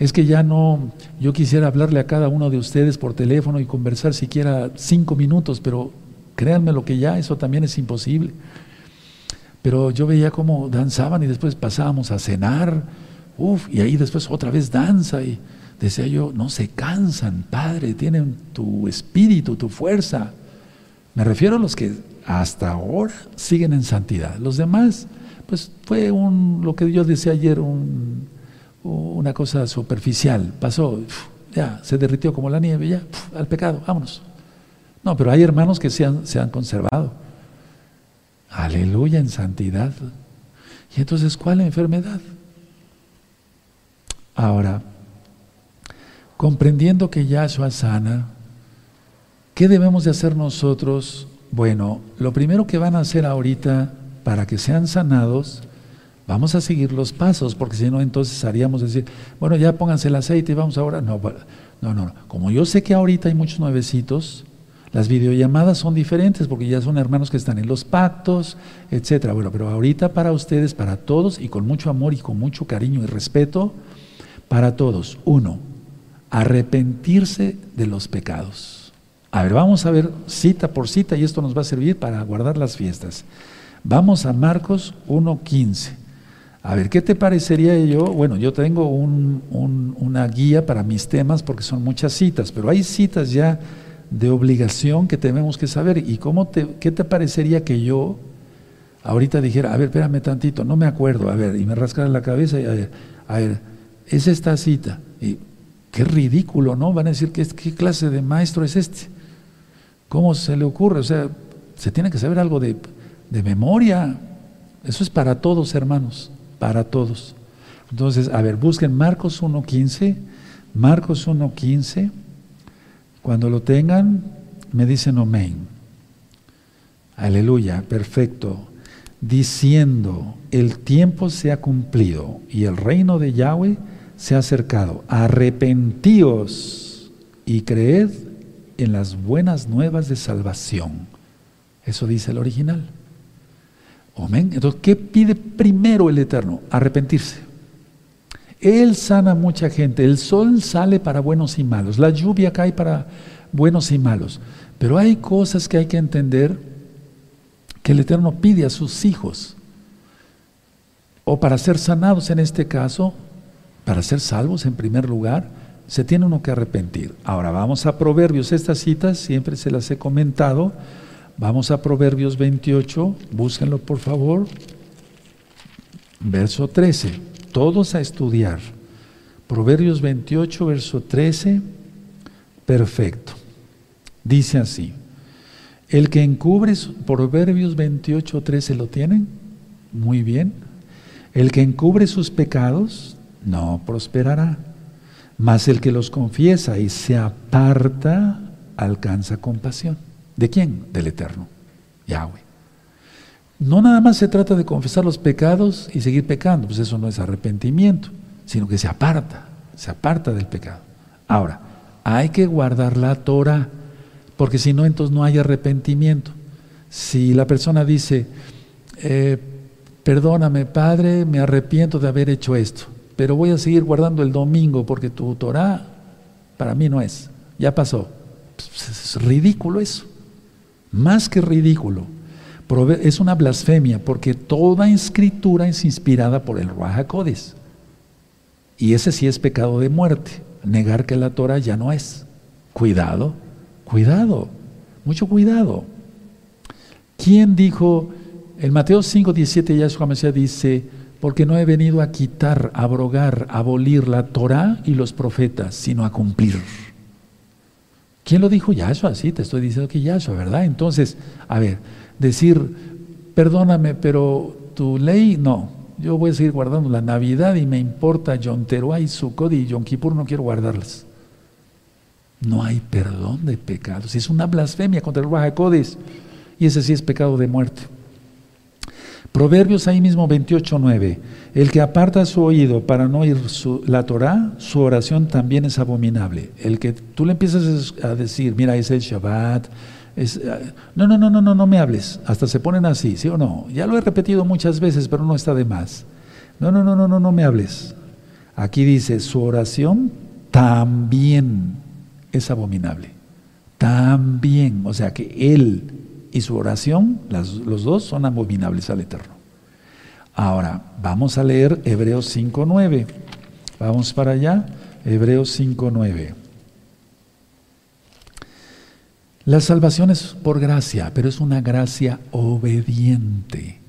Es que ya no, yo quisiera hablarle a cada uno de ustedes por teléfono y conversar siquiera cinco minutos, pero créanme lo que ya eso también es imposible. Pero yo veía cómo danzaban y después pasábamos a cenar, uf, y ahí después otra vez danza y decía yo, no se cansan, Padre, tienen tu espíritu, tu fuerza. Me refiero a los que hasta ahora siguen en santidad. Los demás, pues fue un, lo que yo decía ayer, un, una cosa superficial. Pasó, ya, se derritió como la nieve, ya, al pecado, vámonos. No, pero hay hermanos que se han, se han conservado. Aleluya en santidad. Y entonces, ¿cuál enfermedad? Ahora, comprendiendo que Yahshua sana, ¿qué debemos de hacer nosotros? Bueno, lo primero que van a hacer ahorita para que sean sanados, vamos a seguir los pasos, porque si no, entonces haríamos decir, bueno, ya pónganse el aceite y vamos ahora. No, no, no. Como yo sé que ahorita hay muchos nuevecitos, las videollamadas son diferentes porque ya son hermanos que están en los pactos, etcétera. Bueno, pero ahorita para ustedes, para todos y con mucho amor y con mucho cariño y respeto, para todos. Uno, arrepentirse de los pecados. A ver, vamos a ver cita por cita y esto nos va a servir para guardar las fiestas. Vamos a Marcos 1.15. A ver, ¿qué te parecería yo? Bueno, yo tengo una guía para mis temas porque son muchas citas, pero hay citas ya de obligación que tenemos que saber. ¿Y cómo te, qué te parecería que yo ahorita dijera, a ver, espérame tantito, no me acuerdo, a ver, y me rascara la cabeza y a ver, a ver, es esta cita. Y qué ridículo, ¿no? Van a decir, ¿qué, qué clase de maestro es este? ¿Cómo se le ocurre? O sea, se tiene que saber algo de memoria. Eso es para todos, hermanos, para todos. Entonces, a ver, busquen Marcos 1.15, Marcos 1.15. Cuando lo tengan, me dicen amén. Aleluya, perfecto. Diciendo, el tiempo se ha cumplido y el reino de Yahweh se ha acercado. Arrepentíos y creed en las buenas nuevas de salvación. Eso dice el original. Amén. Entonces, ¿qué pide primero el Eterno? Arrepentirse. Él sana a mucha gente. El sol sale para buenos y malos. La lluvia cae para buenos y malos. Pero hay cosas que hay que entender que el Eterno pide a sus hijos. O para ser sanados en este caso, para ser salvos en primer lugar, se tiene uno que arrepentir. Ahora vamos a Proverbios. Estas citas siempre se las he comentado. Vamos a Proverbios 28. Búsquenlo por favor. Verso 13 todos a estudiar. Proverbios 28, verso 13, perfecto. Dice así, el que encubre, Proverbios 28, 13, ¿lo tienen? Muy bien. El que encubre sus pecados no prosperará, mas el que los confiesa y se aparta alcanza compasión. ¿De quién? Del Eterno, Yahweh. No nada más se trata de confesar los pecados y seguir pecando, pues eso no es arrepentimiento, sino que se aparta, se aparta del pecado. Ahora, hay que guardar la Torah, porque si no, entonces no hay arrepentimiento. Si la persona dice, eh, perdóname Padre, me arrepiento de haber hecho esto, pero voy a seguir guardando el domingo porque tu Torah para mí no es, ya pasó. Pues, es ridículo eso, más que ridículo es una blasfemia porque toda escritura es inspirada por el Ruach Y ese sí es pecado de muerte, negar que la Torah ya no es. Cuidado, cuidado, mucho cuidado. ¿Quién dijo, en Mateo 5, 17 Yahshua Mesías dice, porque no he venido a quitar, abrogar, abolir la Torah y los profetas, sino a cumplir. ¿Quién lo dijo? Yahshua, sí, te estoy diciendo que Yahshua, ¿verdad? Entonces, a ver, decir, perdóname, pero tu ley no. Yo voy a seguir guardando la Navidad y me importa Yom Teruah y Sukkot y Yom Kippur no quiero guardarlas. No hay perdón de pecados. Es una blasfemia contra el Ruach Y ese sí es pecado de muerte. Proverbios ahí mismo 28.9. El que aparta su oído para no oír la Torah, su oración también es abominable. El que tú le empiezas a decir, mira, es el Shabbat, eh, no, no, no, no, no, no me hables. Hasta se ponen así, ¿sí o no? Ya lo he repetido muchas veces, pero no está de más. No, no, no, no, no, no me hables. Aquí dice, su oración también es abominable. También. O sea que él y su oración, los dos son abominables al Eterno. Ahora, vamos a leer Hebreos 5.9. Vamos para allá. Hebreos 5.9. La salvación es por gracia, pero es una gracia obediente.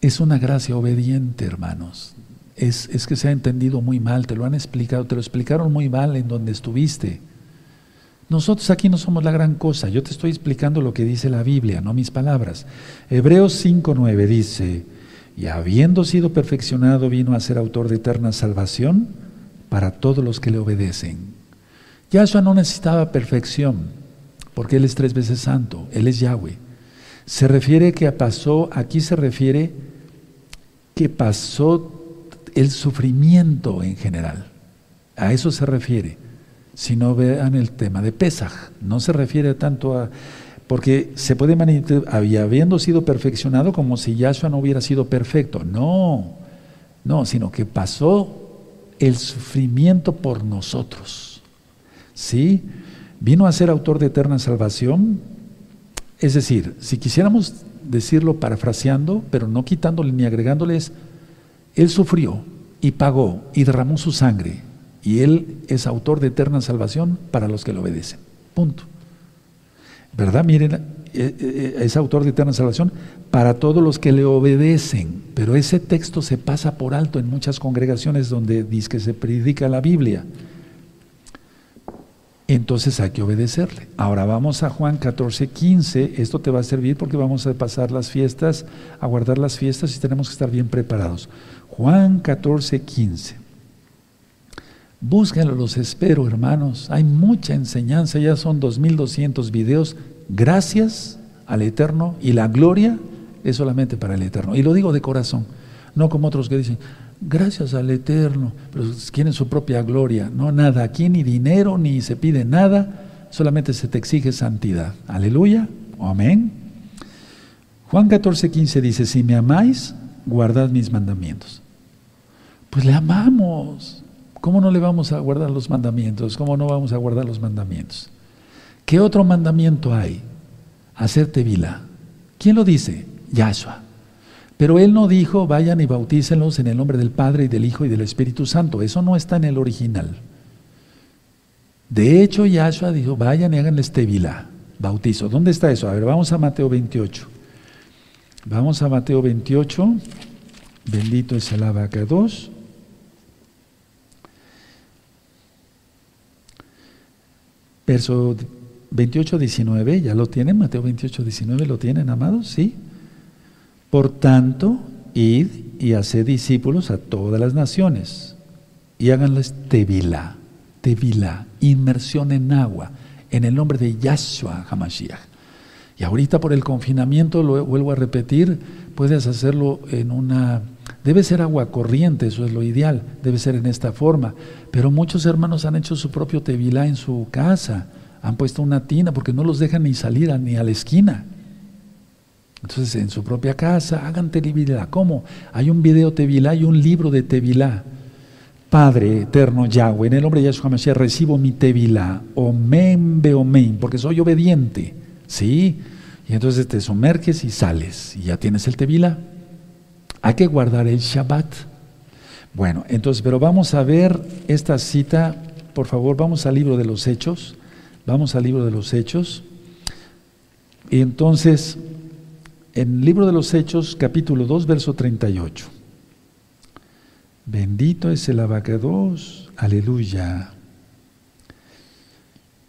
Es una gracia obediente, hermanos. Es, es, que se ha entendido muy mal, te lo han explicado, te lo explicaron muy mal en donde estuviste. Nosotros aquí no somos la gran cosa, yo te estoy explicando lo que dice la Biblia, no mis palabras. Hebreos 5.9 dice, y habiendo sido perfeccionado vino a ser autor de eterna salvación para todos los que le obedecen. Yahshua no necesitaba perfección, porque Él es tres veces santo, Él es Yahweh. Se refiere que pasó, aquí se refiere que pasó el sufrimiento en general. A eso se refiere. Si no vean el tema de Pesaj, no se refiere tanto a porque se puede había habiendo sido perfeccionado como si Yahshua no hubiera sido perfecto. No, no, sino que pasó el sufrimiento por nosotros. ¿Sí? vino a ser autor de eterna salvación. Es decir, si quisiéramos decirlo parafraseando, pero no quitándole ni agregándoles, Él sufrió y pagó y derramó su sangre. Y Él es autor de eterna salvación para los que le obedecen. Punto. ¿verdad? Miren, eh, eh, es autor de eterna salvación para todos los que le obedecen. Pero ese texto se pasa por alto en muchas congregaciones donde dice que se predica la Biblia. Entonces hay que obedecerle. Ahora vamos a Juan 14, 15. Esto te va a servir porque vamos a pasar las fiestas, a guardar las fiestas y tenemos que estar bien preparados. Juan 14, 15. Búsquenlo, los espero, hermanos. Hay mucha enseñanza, ya son 2200 videos. Gracias al Eterno y la gloria es solamente para el Eterno. Y lo digo de corazón, no como otros que dicen, gracias al Eterno, pero quieren su propia gloria. No, nada, aquí ni dinero, ni se pide nada, solamente se te exige santidad. Aleluya, amén. Juan 14, 15 dice, si me amáis, guardad mis mandamientos. Pues le amamos. ¿Cómo no le vamos a guardar los mandamientos? ¿Cómo no vamos a guardar los mandamientos? ¿Qué otro mandamiento hay? Hacerte vila. ¿Quién lo dice? Yahshua. Pero él no dijo, vayan y bautícenlos en el nombre del Padre y del Hijo y del Espíritu Santo. Eso no está en el original. De hecho, Yahshua dijo, vayan y háganles tevila, bautizo. ¿Dónde está eso? A ver, vamos a Mateo 28. Vamos a Mateo 28. Bendito es el abacados. Verso 28, 19, ¿ya lo tienen? Mateo 28, 19, ¿lo tienen, amados? Sí. Por tanto, id y haced discípulos a todas las naciones y háganles tevila, tevila, inmersión en agua, en el nombre de Yahshua Hamashiach. Y ahorita por el confinamiento, lo vuelvo a repetir, puedes hacerlo en una... Debe ser agua corriente, eso es lo ideal, debe ser en esta forma. Pero muchos hermanos han hecho su propio tevilá en su casa, han puesto una tina porque no los dejan ni salir ni a la esquina. Entonces, en su propia casa, hagan tevilá. ¿Cómo? Hay un video tevilá y un libro de tevilá. Padre eterno Yahweh, en el nombre de Yahshua Mashiach recibo mi tevilá. Omen be omen, porque soy obediente. ¿Sí? Y entonces te sumerges y sales. Y ya tienes el tevilá. Hay que guardar el Shabbat. Bueno, entonces, pero vamos a ver esta cita. Por favor, vamos al libro de los Hechos. Vamos al libro de los Hechos. Y entonces, en el libro de los Hechos, capítulo 2, verso 38. Bendito es el abacados, aleluya.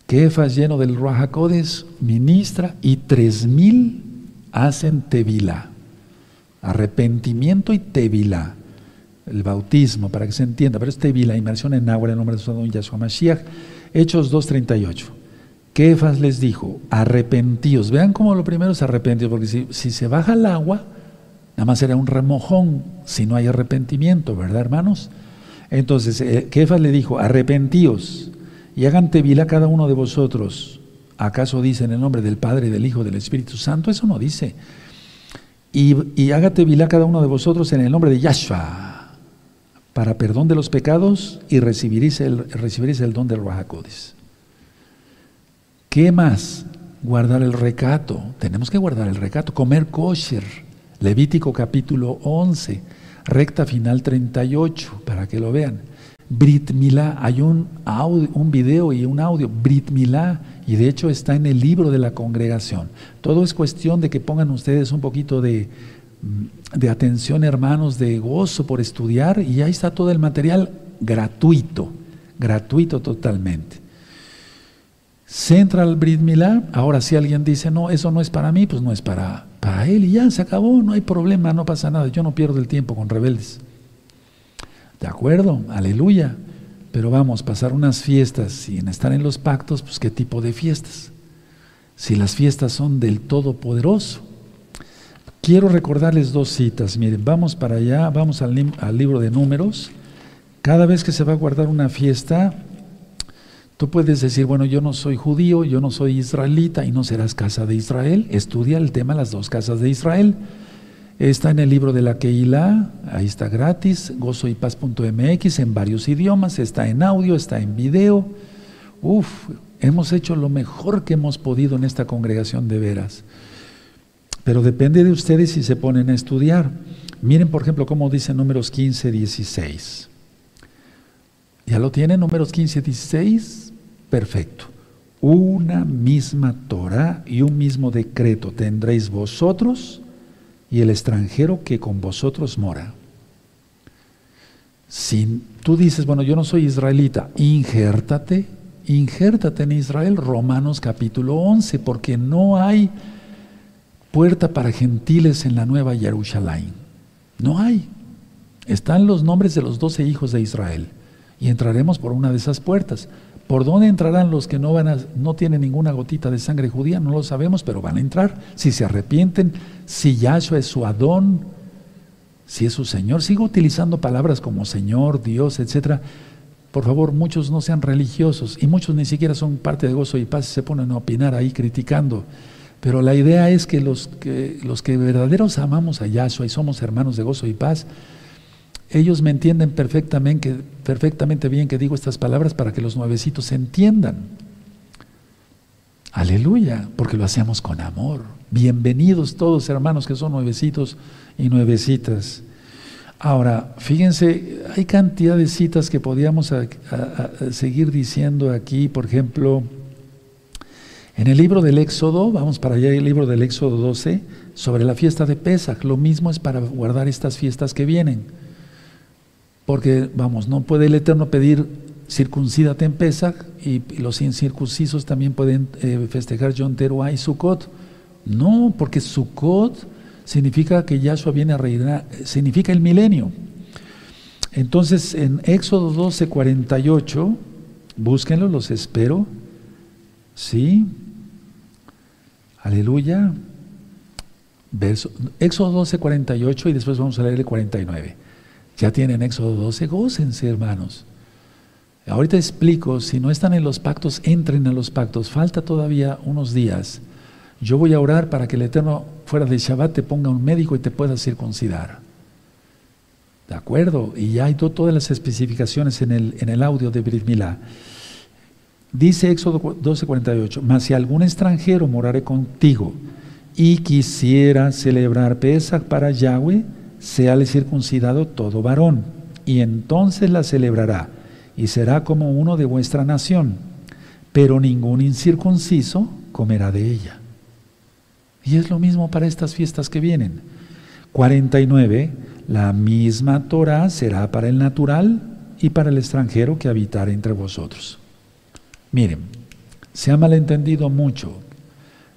Kefas lleno del Ruajacodes, ministra y tres mil hacen tevila. Arrepentimiento y tevila. El bautismo, para que se entienda, pero es tevila, inmersión en agua en el nombre de su Yahshua Mashiach. Hechos 2.38. Kefas les dijo, arrepentíos. Vean cómo lo primero es arrepentíos, porque si, se baja el agua, nada más será un remojón si no hay arrepentimiento, ¿verdad, hermanos? Entonces, eh, Kefas le dijo, arrepentíos y hagan tevila cada uno de vosotros. ¿Acaso dice en el nombre del Padre, del Hijo, del Espíritu Santo? Eso no dice. Y, haga tevila cada uno de vosotros en el nombre de Yahshua, para perdón de los pecados y recibiréis el, recibiréis el don del Rahakodis. ¿Qué más? Guardar el recato. Tenemos que guardar el recato. Comer kosher. Levítico capítulo 11, recta final 38, para que lo vean. Brit Milá, hay un, audio, un video y un audio, Brit Milá, y de hecho está en el libro de la congregación. Todo es cuestión de que pongan ustedes un poquito de, mm, de atención, hermanos, de gozo por estudiar, y ahí está todo el material gratuito, gratuito totalmente. Central Brit Milá, ahora si alguien dice, no, eso no es para mí, pues no es para, para él y ya se acabó, no hay problema, no pasa nada, yo no pierdo el tiempo con rebeldes. De acuerdo, aleluya, pero vamos, pasar unas fiestas sin estar en los pactos, pues qué tipo de fiestas. Si las fiestas son del Todopoderoso. Quiero recordarles dos citas, miren, vamos para allá, vamos al, al libro de números. Cada vez que se va a guardar una fiesta, Tú puedes decir, bueno, yo no soy judío, yo no soy israelita y no serás casa de Israel. Estudia el tema las dos casas de Israel. Está en el libro de la Keilah, ahí está gratis, gozoypaz.mx en varios idiomas, está en audio, está en video. Uf, hemos hecho lo mejor que hemos podido en esta congregación de veras. Pero depende de ustedes si se ponen a estudiar. Miren, por ejemplo, cómo dice números 15, 16. ¿Ya lo tienen, números 15, 16? Perfecto. una misma Torah y un mismo decreto tendréis vosotros y el extranjero que con vosotros mora. Si tú dices, bueno, yo no soy israelita, injértate, injértate en Israel, Romanos capítulo 11, porque no hay puerta para gentiles en la nueva Jerusalén. No hay. Están los nombres de los doce hijos de Israel y entraremos por una de esas puertas. ¿Por dónde entrarán los que no, van a, no tienen ninguna gotita de sangre judía? No lo sabemos, pero van a entrar. Si se arrepienten, si Yahshua es su Adón, si es su Señor. Sigo utilizando palabras como Señor, Dios, etc. Por favor, muchos no sean religiosos y muchos ni siquiera son parte de gozo y paz y se ponen a opinar ahí criticando. Pero la idea es que los que, los que verdaderos amamos a Yahshua y somos hermanos de gozo y paz, ellos me entienden perfectamente, bien que digo estas palabras para que los nuevecitos entiendan. Aleluya, porque lo hacemos con amor. Bienvenidos todos hermanos que son nuevecitos y nuevecitas. Ahora, fíjense, hay cantidad de citas que podíamos seguir diciendo aquí, por ejemplo, en el libro del Éxodo, vamos para allá, el libro del Éxodo 12, sobre la fiesta de Pesach, lo mismo es para guardar estas fiestas que vienen. Porque, vamos, no puede el Eterno pedir circuncídate en Pesach y, los incircuncisos también pueden eh, festejar Yom Teruah y Sukkot. No, porque Sukkot significa que Yahshua viene a reinar, significa el milenio. Entonces, en Éxodo 12, 48, búsquenlo, los espero. ¿Sí? Aleluya. Verso, Éxodo 12, 48 y después vamos a leer el 49. Ya tienen Éxodo 12, gócense hermanos. Ahorita explico, si no están en los pactos, entren en los pactos. Falta todavía unos días. Yo voy a orar para que el Eterno fuera de Shabbat te ponga un médico y te pueda circuncidar. ¿De acuerdo? Y ya hay todas las especificaciones en el, en el audio de Brit Milá. Dice Éxodo 12:48, mas si algún extranjero morare contigo y quisiera celebrar Pesach para Yahweh, seale circuncidado todo varón, y entonces la celebrará, y será como uno de vuestra nación, pero ningún incircunciso comerá de ella. Y es lo mismo para estas fiestas que vienen. 49. La misma Torah será para el natural y para el extranjero que habitar entre vosotros. Miren, se ha malentendido mucho.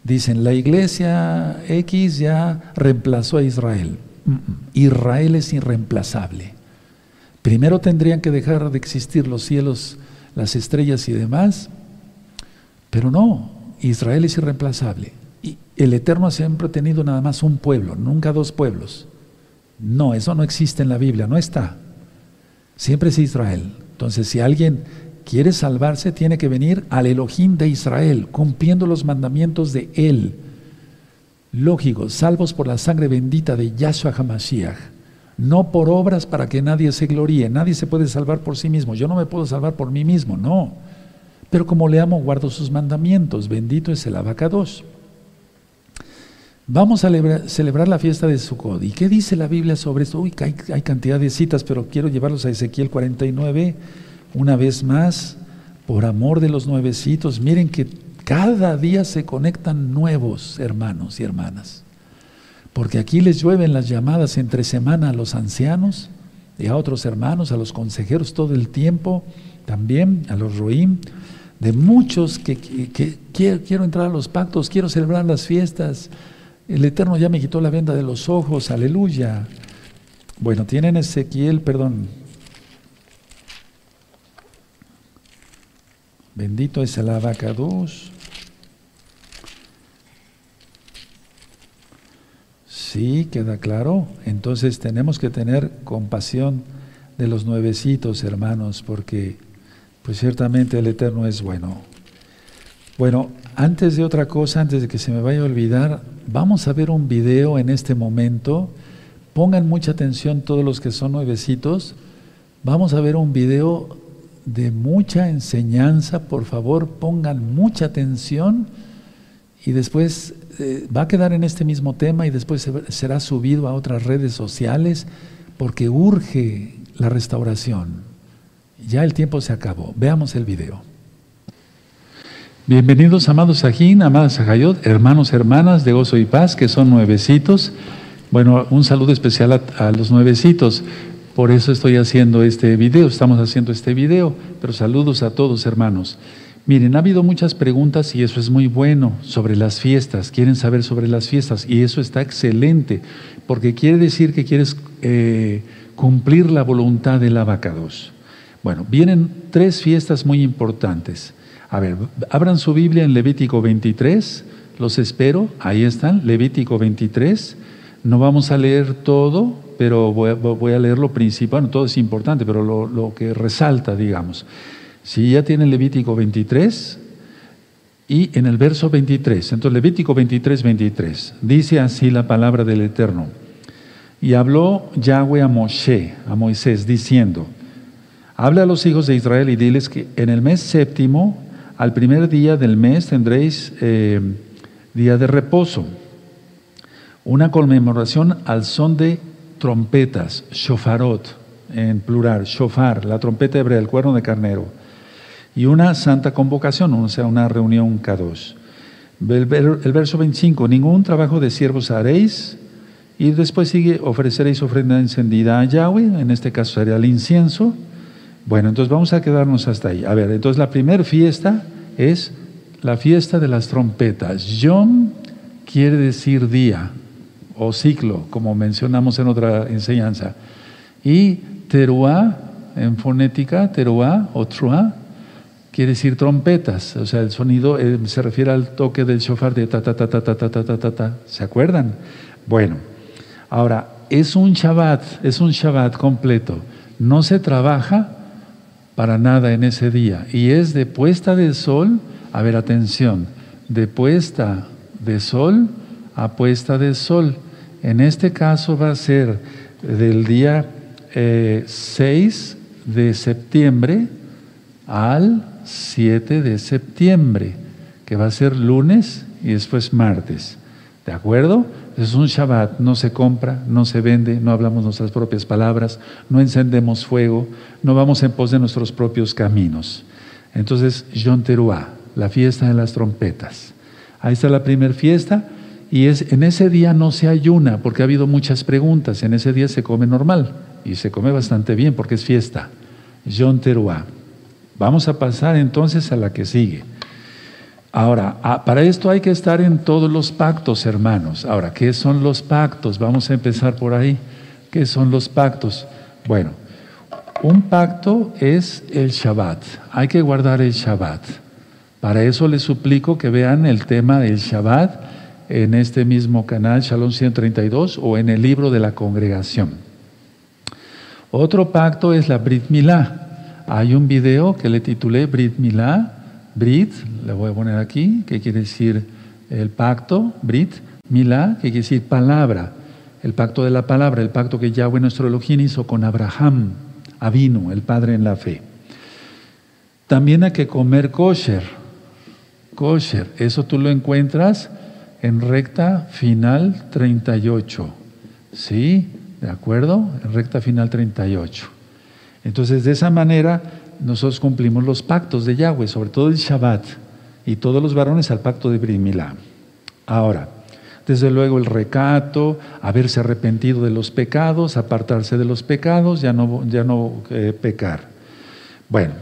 Dicen, la iglesia X ya reemplazó a Israel. Israel es irreemplazable. Primero tendrían que dejar de existir los cielos, las estrellas y demás, pero no, Israel es irreemplazable. Y el Eterno siempre ha tenido nada más un pueblo, nunca dos pueblos. No, eso no existe en la Biblia, no está. Siempre es Israel. Entonces, si alguien quiere salvarse, tiene que venir al Elohim de Israel, cumpliendo los mandamientos de Él lógicos, salvos por la sangre bendita de Yahshua HaMashiach, no por obras para que nadie se gloríe, nadie se puede salvar por sí mismo, yo no me puedo salvar por mí mismo, no. Pero como le amo, guardo sus mandamientos, bendito es el abacados. Vamos a celebrar, la fiesta de Sukkot. ¿Y qué dice la Biblia sobre esto? Uy, hay, hay cantidad de citas, pero quiero llevarlos a Ezequiel 49 una vez más, por amor de los nuevecitos. Miren que cada día se conectan nuevos hermanos y hermanas. Porque aquí les llueven las llamadas entre semana a los ancianos y a otros hermanos, a los consejeros todo el tiempo, también a los roim, de muchos que, quiero, entrar a los pactos, quiero celebrar las fiestas. El Eterno ya me quitó la venda de los ojos, aleluya. Bueno, tienen Ezequiel, perdón, Bendito es el abacados. Sí, queda claro. Entonces tenemos que tener compasión de los nuevecitos, hermanos, porque pues ciertamente el Eterno es bueno. Bueno, antes de otra cosa, antes de que se me vaya a olvidar, vamos a ver un video en este momento. Pongan mucha atención todos los que son nuevecitos. Vamos a ver un video de mucha enseñanza. Por favor, pongan mucha atención y después va a quedar en este mismo tema y después será subido a otras redes sociales porque urge la restauración. Ya el tiempo se acabó. Veamos el video. Bienvenidos, amados Sajín, amadas Sajayot, hermanos, hermanas de gozo y paz, que son nuevecitos. Bueno, un saludo especial a, a, los nuevecitos. Por eso estoy haciendo este video, estamos haciendo este video, pero saludos a todos, hermanos. Miren, ha habido muchas preguntas y eso es muy bueno sobre las fiestas. Quieren saber sobre las fiestas y eso está excelente, porque quiere decir que quieres eh, cumplir la voluntad del abacados. Bueno, vienen tres fiestas muy importantes. A ver, abran su Biblia en Levítico 23, los espero, ahí están, Levítico 23. No vamos a leer todo, pero voy a, leer lo principal, bueno, todo es importante, pero lo, lo que resalta, digamos. Si ya tienen Levítico 23 y en el verso 23, entonces Levítico 23, 23, dice así la palabra del Eterno. Y habló Yahweh a Moshe, a Moisés, diciendo, habla a los hijos de Israel y diles que en el mes séptimo al primer día del mes tendréis eh, día de reposo, una conmemoración al son de trompetas, shofarot, en plural, shofar, la trompeta hebrea, el cuerno de carnero, y una santa convocación, o sea, una reunión K2. El, el verso 25, ningún trabajo de siervos haréis, y después sigue, ofreceréis ofrenda encendida a Yahweh, en este caso sería el incienso, bueno, entonces vamos a quedarnos hasta ahí. A ver, entonces la primera fiesta es la fiesta de las trompetas. Yom quiere decir día o ciclo, como mencionamos en otra enseñanza. Y teruá, en fonética, teruá o truá, quiere decir trompetas. O sea, el sonido eh, se refiere al toque del shofar de ta ta ta ta ta ta ta ta ta ta. ¿Se acuerdan? Bueno, ahora, es un Shabbat, es un Shabbat completo. No se trabaja para nada en ese día. Y es de puesta de sol, a ver, atención, de puesta de sol a puesta de sol. En este caso va a ser del día 6 eh, de septiembre al 7 de septiembre, que va a ser lunes y después martes. ¿De acuerdo? Es un Shabbat, no se compra, no se vende, no hablamos nuestras propias palabras, no encendemos fuego, no vamos en pos de nuestros propios caminos. Entonces, Yom Teruah, la fiesta de las trompetas. Ahí está la primera fiesta y es, en ese día no se ayuna porque ha habido muchas preguntas. En ese día se come normal y se come bastante bien porque es fiesta. Yom Teruah. Vamos a pasar entonces a la que sigue. Ahora, ah, para esto hay que estar en todos los pactos, hermanos. Ahora, ¿qué son los pactos? Vamos a empezar por ahí. ¿Qué son los pactos? Bueno, un pacto es el Shabbat. Hay que guardar el Shabbat. Para eso les suplico que vean el tema del Shabbat en este mismo canal, Shalom 132, o en el libro de la congregación. Otro pacto es la Brit Milá. Hay un video que le titulé Brit Milá Brit, le voy a poner aquí, que quiere decir el pacto, Brit, Milá, que quiere decir palabra, el pacto de la palabra, el pacto que Yahweh nuestro Elohim hizo con Abraham, Avino, el padre en la fe. También hay que comer kosher, kosher, eso tú lo encuentras en recta final 38, ¿sí? ¿De acuerdo? En recta final 38. Entonces, de esa manera nosotros cumplimos los pactos de Yahweh, sobre todo el Shabbat, y todos los varones al pacto de Brit Ahora, desde luego el recato, haberse arrepentido de los pecados, apartarse de los pecados, ya no, ya no eh, pecar. Bueno,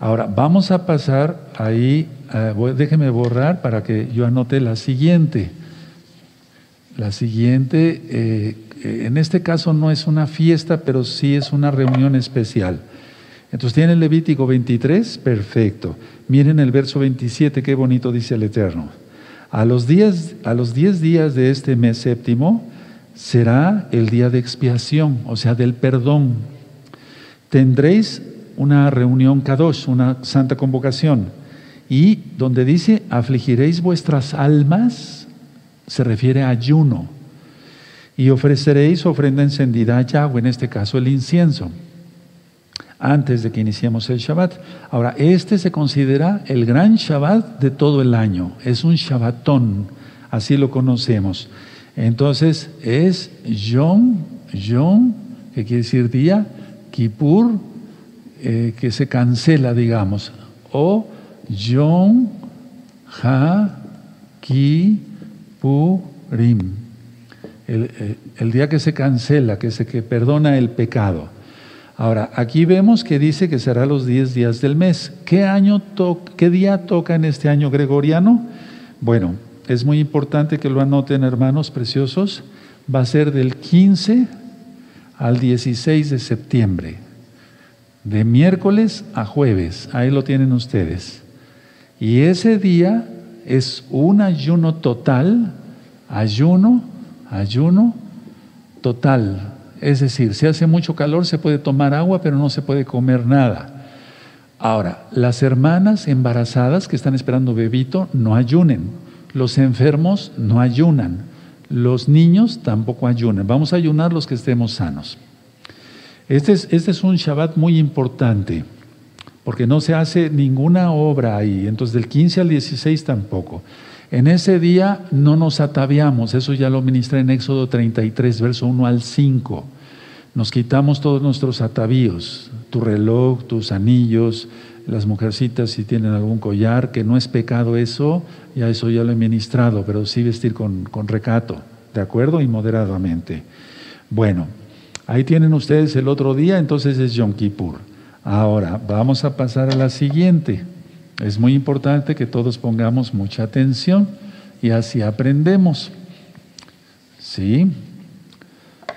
ahora vamos a pasar ahí, uh, déjeme borrar para que yo anote la siguiente. La siguiente, eh, en este caso no es una fiesta, pero sí es una reunión especial. Entonces tienen Levítico 23, perfecto. Miren el verso 27, qué bonito dice el Eterno. A los, días, a los diez días de este mes séptimo será el día de expiación, o sea, del perdón. Tendréis una reunión Kadosh, una santa convocación. Y donde dice, afligiréis vuestras almas, se refiere a ayuno. Y ofreceréis ofrenda encendida a Yahweh, en este caso el incienso antes de que iniciemos el Shabbat. Ahora, este se considera el gran Shabbat de todo el año. Es un Shabbatón, así lo conocemos. Entonces, es Yom, Yom, que quiere decir día, Kippur, eh, que se cancela, digamos, o Yom Ha, Ki, Pu, Rim. El, eh, el, día que se cancela, que se que perdona el pecado. Ahora, aquí vemos que dice que será los 10 días del mes. ¿Qué, año ¿Qué día toca en este año gregoriano? Bueno, es muy importante que lo anoten, hermanos preciosos. Va a ser del 15 al 16 de septiembre, de miércoles a jueves. Ahí lo tienen ustedes. Y ese día es un ayuno total, ayuno, ayuno total. Es decir, si hace mucho calor se puede tomar agua, pero no se puede comer nada. Ahora, las hermanas embarazadas que están esperando bebito no ayunen. Los enfermos no ayunan. Los niños tampoco ayunan. Vamos a ayunar los que estemos sanos. Este es, este es un Shabbat muy importante, porque no se hace ninguna obra ahí. Entonces, del 15 al 16 tampoco. En ese día no nos ataviamos, eso ya lo ministré en Éxodo 33, verso 1 al 5. Nos quitamos todos nuestros atavíos, tu reloj, tus anillos, las mujercitas si tienen algún collar, que no es pecado eso, ya eso ya lo he ministrado, pero sí vestir con, con recato, ¿de acuerdo? Y moderadamente. Bueno, ahí tienen ustedes el otro día, entonces es Yom Kippur. Ahora, vamos a pasar a la siguiente. Es muy importante que todos pongamos mucha atención y así aprendemos. ¿Sí?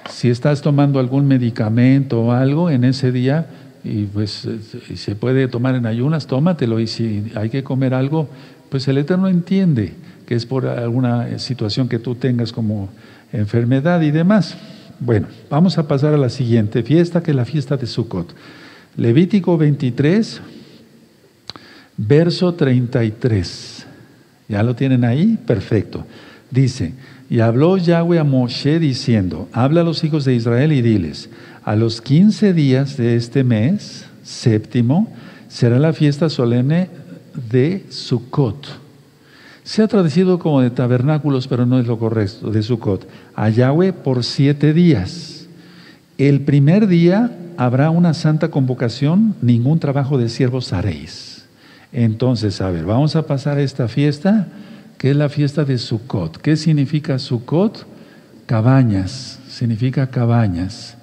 Si estás tomando algún medicamento o algo en ese día y pues se puede tomar en ayunas, tómatelo y si hay que comer algo, pues el Eterno entiende que es por alguna situación que tú tengas como enfermedad y demás. Bueno, vamos a pasar a la siguiente fiesta, que es la fiesta de Sukkot. Levítico 23, Verso 33. ¿Ya lo tienen ahí? Perfecto. Dice, y habló Yahweh a Moshe diciendo, habla a los hijos de Israel y diles, a los 15 días de este mes, séptimo, será la fiesta solemne de Sukkot. Se ha traducido como de tabernáculos, pero no es lo correcto, de Sukkot. A Yahweh por siete días. El primer día habrá una santa convocación, ningún trabajo de siervos haréis. Entonces, a ver, vamos a pasar a esta fiesta, que es la fiesta de Sukkot. ¿Qué significa Sukkot? Cabañas, significa cabañas.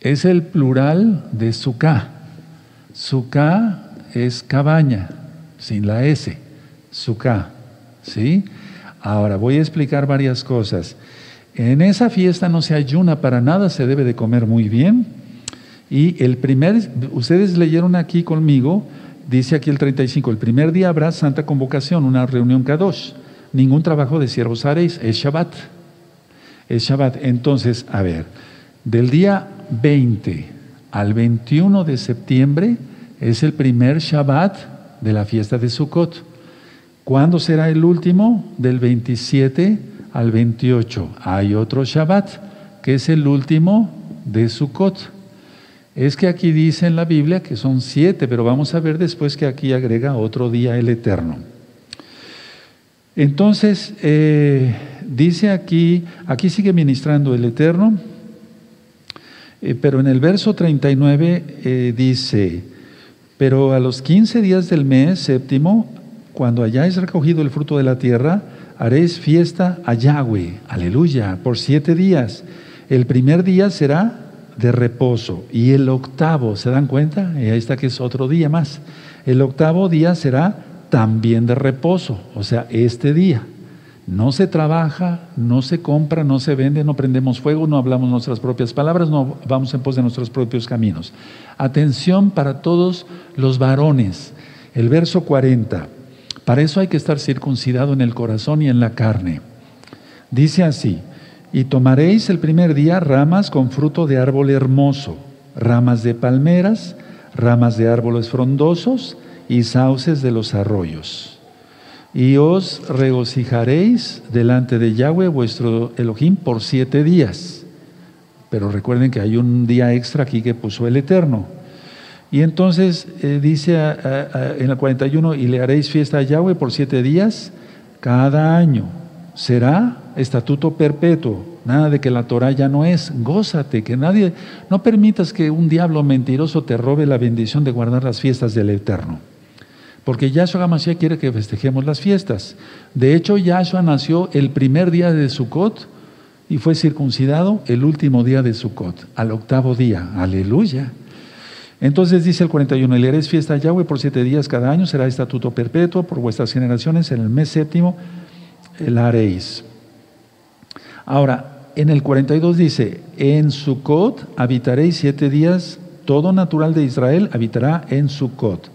Es el plural de Sukkah. Sukkah es cabaña, sin la S, Sukkah. ¿Sí? Ahora, voy a explicar varias cosas. En esa fiesta no se ayuna para nada, se debe de comer muy bien. Y el primer, ustedes leyeron aquí conmigo, Dice aquí el 35, el primer día habrá santa convocación, una reunión Kadosh. Ningún trabajo de siervos haréis, es Shabbat. Es Shabbat. Entonces, a ver, del día 20 al 21 de septiembre es el primer Shabbat de la fiesta de Sukkot. ¿Cuándo será el último? Del 27 al 28. Hay otro Shabbat, que es el último de Sukkot. Es que aquí dice en la Biblia que son siete, pero vamos a ver después que aquí agrega otro día el Eterno. Entonces, eh, dice aquí, aquí sigue ministrando el Eterno, eh, pero en el verso 39 eh, dice, pero a los 15 días del mes séptimo, cuando hayáis recogido el fruto de la tierra, haréis fiesta a Yahweh, aleluya, por siete días. El primer día será de reposo. Y el octavo, ¿se dan cuenta? Y ahí está que es otro día más. El octavo día será también de reposo, o sea, este día. No se trabaja, no se compra, no se vende, no prendemos fuego, no hablamos nuestras propias palabras, no vamos en pos de nuestros propios caminos. Atención para todos los varones. El verso 40. Para eso hay que estar circuncidado en el corazón y en la carne. Dice así, y tomaréis el primer día ramas con fruto de árbol hermoso, ramas de palmeras, ramas de árboles frondosos y sauces de los arroyos. Y os regocijaréis delante de Yahweh vuestro Elohim por siete días. Pero recuerden que hay un día extra aquí que puso el Eterno. Y entonces eh, dice en el 41, y le haréis fiesta a Yahweh por siete días cada año. Será estatuto perpetuo, nada de que la Torah ya no es, gózate, que nadie, no permitas que un diablo mentiroso te robe la bendición de guardar las fiestas del Eterno. porque Yahshua HaMashiach quiere que festejemos las fiestas. De hecho, Yahshua nació el primer día de Sukkot y fue circuncidado el último día de Sukkot, al octavo día. Aleluya. Entonces dice el 41, le haréis fiesta a Yahweh por siete días cada año, será estatuto perpetuo por vuestras generaciones, en el mes séptimo Ahora, en el 42 dice, en Sukkot habitaréis siete días, todo natural de Israel habitará en Sukkot,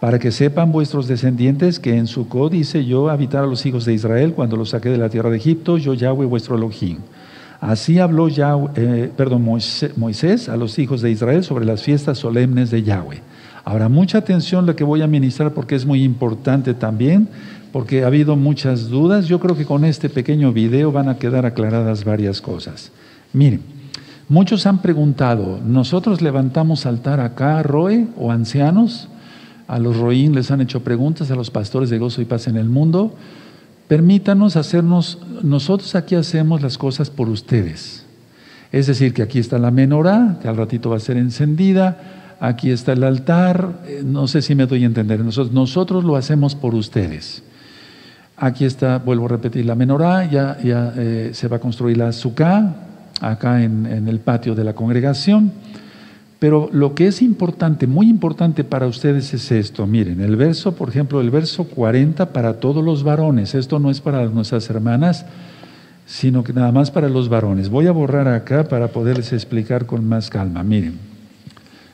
para que sepan vuestros descendientes que en Sukkot dice yo habitar a los hijos de Israel cuando los saqué de la tierra de Egipto, yo Yahweh vuestro Elohim. Así habló eh, perdón, Moisés a los hijos de Israel sobre las fiestas solemnes de Yahweh. Ahora, mucha atención lo que voy a ministrar porque es muy importante también, porque ha habido muchas dudas. Yo creo que con este pequeño video van a quedar aclaradas varias cosas. Miren, muchos han preguntado, ¿nosotros levantamos altar acá, Roe, o ancianos? A los Roín les han hecho preguntas, a los pastores de gozo y paz en el mundo. Permítanos hacernos, nosotros aquí hacemos las cosas por ustedes. Es decir, que aquí está la menorá, que al ratito va a ser encendida, aquí está el altar, eh, no sé si me doy a entender, nosotros, nosotros lo hacemos por ustedes. Aquí está, vuelvo a repetir, la menorá, ya, ya eh, se va a construir la azúcar, acá en, en el patio de la congregación. Pero lo que es importante, muy importante para ustedes es esto. Miren, el verso, por ejemplo, el verso 40 para todos los varones. Esto no es para nuestras hermanas, sino que nada más para los varones. Voy a borrar acá para poderles explicar con más calma. Miren.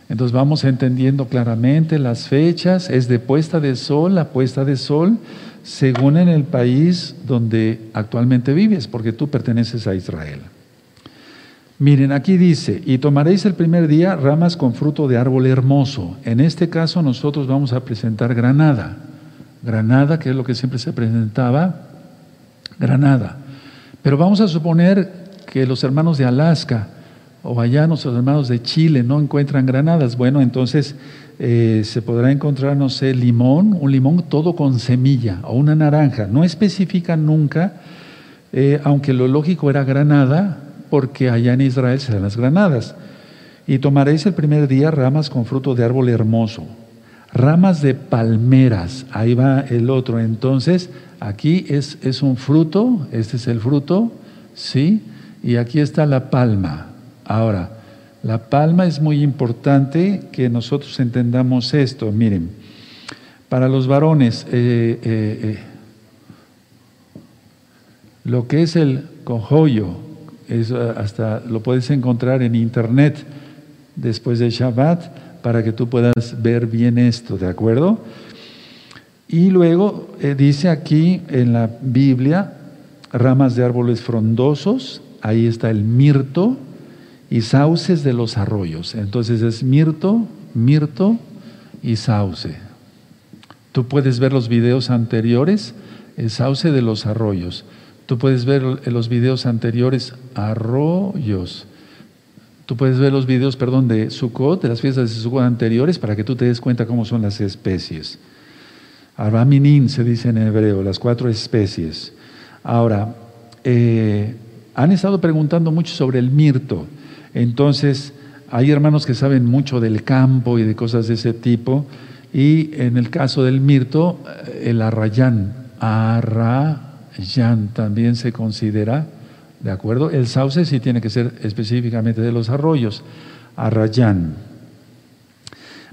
Entonces vamos entendiendo claramente las fechas. Es de puesta de sol la puesta de sol según en el país donde actualmente vives, porque tú perteneces a Israel. Miren, aquí dice, y tomaréis el primer día ramas con fruto de árbol hermoso. En este caso nosotros vamos a presentar granada. Granada, que es lo que siempre se presentaba, granada. Pero vamos a suponer que los hermanos de Alaska o allá nuestros hermanos de Chile no encuentran granadas. Bueno, entonces eh, se podrá encontrar, no sé, limón, un limón todo con semilla o una naranja. No especifica nunca, eh, aunque lo lógico era granada, porque allá en Israel se dan las granadas. Y tomaréis el primer día ramas con fruto de árbol hermoso, ramas de palmeras, ahí va el otro. Entonces, aquí es, es un fruto, este es el fruto, ¿sí? Y aquí está la palma. Ahora, la palma es muy importante que nosotros entendamos esto. Miren, para los varones, eh, eh, eh, lo que es el cojoyo, eso hasta lo puedes encontrar en internet después de Shabbat para que tú puedas ver bien esto, ¿de acuerdo? Y luego dice aquí en la Biblia ramas de árboles frondosos, ahí está el mirto y sauces de los arroyos. Entonces es mirto, mirto y sauce. Tú puedes ver los videos anteriores, el sauce de los arroyos. Tú puedes ver los videos anteriores arroyos. Tú puedes ver los videos, perdón, de Sukkot, de las fiestas de Sukkot anteriores, para que tú te des cuenta cómo son las especies. Arbaminin se dice en hebreo, las cuatro especies. Ahora, eh, han estado preguntando mucho sobre el mirto. Entonces, hay hermanos que saben mucho del campo y de cosas de ese tipo. Y en el caso del mirto, eh, el arrayán, arra Yan también se considera, ¿de acuerdo? El sauce sí tiene que ser específicamente de los arroyos, arrayán.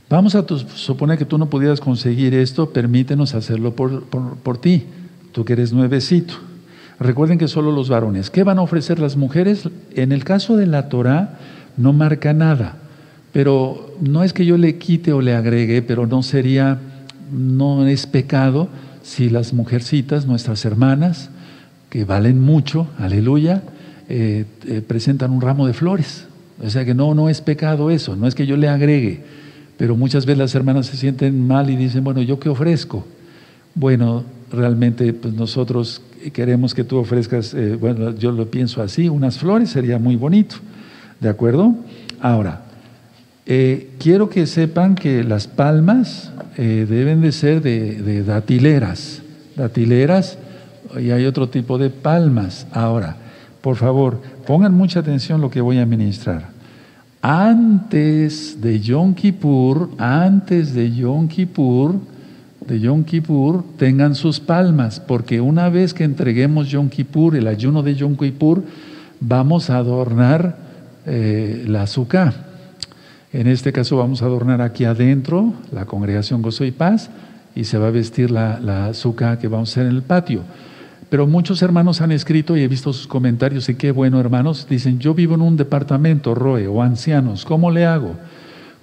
Vamos a suponer que tú no pudieras conseguir esto, permítenos hacerlo por, por, ti, tú que eres nuevecito. Recuerden que solo los varones. ¿Qué van a ofrecer las mujeres? En el caso de la Torah no marca nada, pero no es que yo le quite o le agregue, pero no sería, no es pecado si las mujercitas, nuestras hermanas, que valen mucho, aleluya, eh, eh, presentan un ramo de flores. O sea que no, no es pecado eso, no es que yo le agregue, pero muchas veces las hermanas se sienten mal y dicen, bueno, ¿yo qué ofrezco? Bueno, realmente pues nosotros queremos que tú ofrezcas, eh, bueno, yo lo pienso así, unas flores sería muy bonito, ¿de acuerdo? Ahora, quiero que sepan que las palmas eh, deben de ser de, datileras, datileras y hay otro tipo de palmas. Ahora, por favor, pongan mucha atención lo que voy a ministrar. Antes de Yom Kippur, antes de Yom Kippur, de Yom Kippur tengan sus palmas, porque una vez que entreguemos Yom Kippur, el ayuno de Yom Kippur, vamos a adornar eh, la azúcar. En este caso vamos a adornar aquí adentro la congregación Gozo y Paz y se va a vestir la, la azúcar que vamos a hacer en el patio. Pero muchos hermanos han escrito y he visto sus comentarios y qué bueno hermanos, dicen, yo vivo en un departamento, Roe, o ancianos, ¿cómo le hago?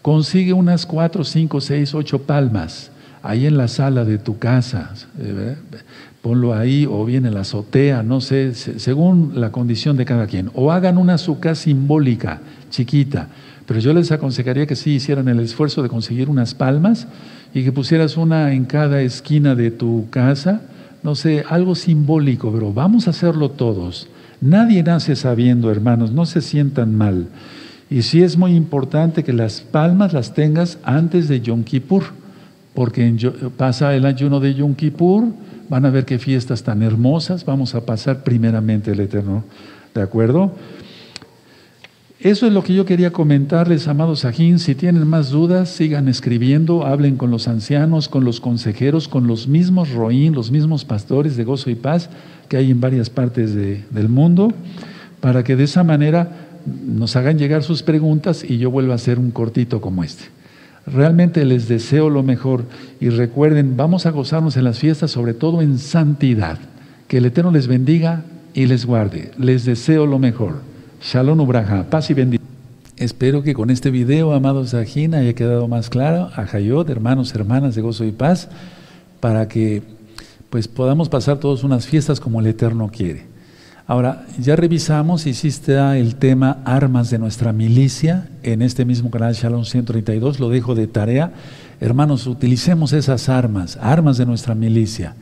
Consigue unas cuatro, cinco, seis, ocho palmas ahí en la sala de tu casa, eh, ponlo ahí o bien en la azotea, no sé, según la condición de cada quien. O hagan una azúcar simbólica, chiquita. Pero yo les aconsejaría que sí hicieran el esfuerzo de conseguir unas palmas y que pusieras una en cada esquina de tu casa, no sé, algo simbólico, pero vamos a hacerlo todos. Nadie nace sabiendo, hermanos, no se sientan mal. Y sí es muy importante que las palmas las tengas antes de Yom Kippur, porque pasa el ayuno de Yom Kippur, van a ver qué fiestas tan hermosas, vamos a pasar primeramente el Eterno, ¿de acuerdo? Eso es lo que yo quería comentarles, amados Sajín. Si tienen más dudas, sigan escribiendo, hablen con los ancianos, con los consejeros, con los mismos roín, los mismos pastores de gozo y paz que hay en varias partes del mundo, para que de esa manera nos hagan llegar sus preguntas y yo vuelva a hacer un cortito como este. Realmente les deseo lo mejor y recuerden, vamos a gozarnos en las fiestas, sobre todo en santidad. Que el Eterno les bendiga y les guarde. Les deseo lo mejor. Shalom Ubraja, paz y bendición. Espero que con este video, amados Sajina, haya quedado más claro, a Hayot, hermanos, hermanas de gozo y paz, para que pues podamos pasar todas unas fiestas como el Eterno quiere. Ahora, ya revisamos, hiciste el tema armas de nuestra milicia en este mismo canal Shalom 132, lo dejo de tarea. Hermanos, utilicemos esas armas, armas de nuestra milicia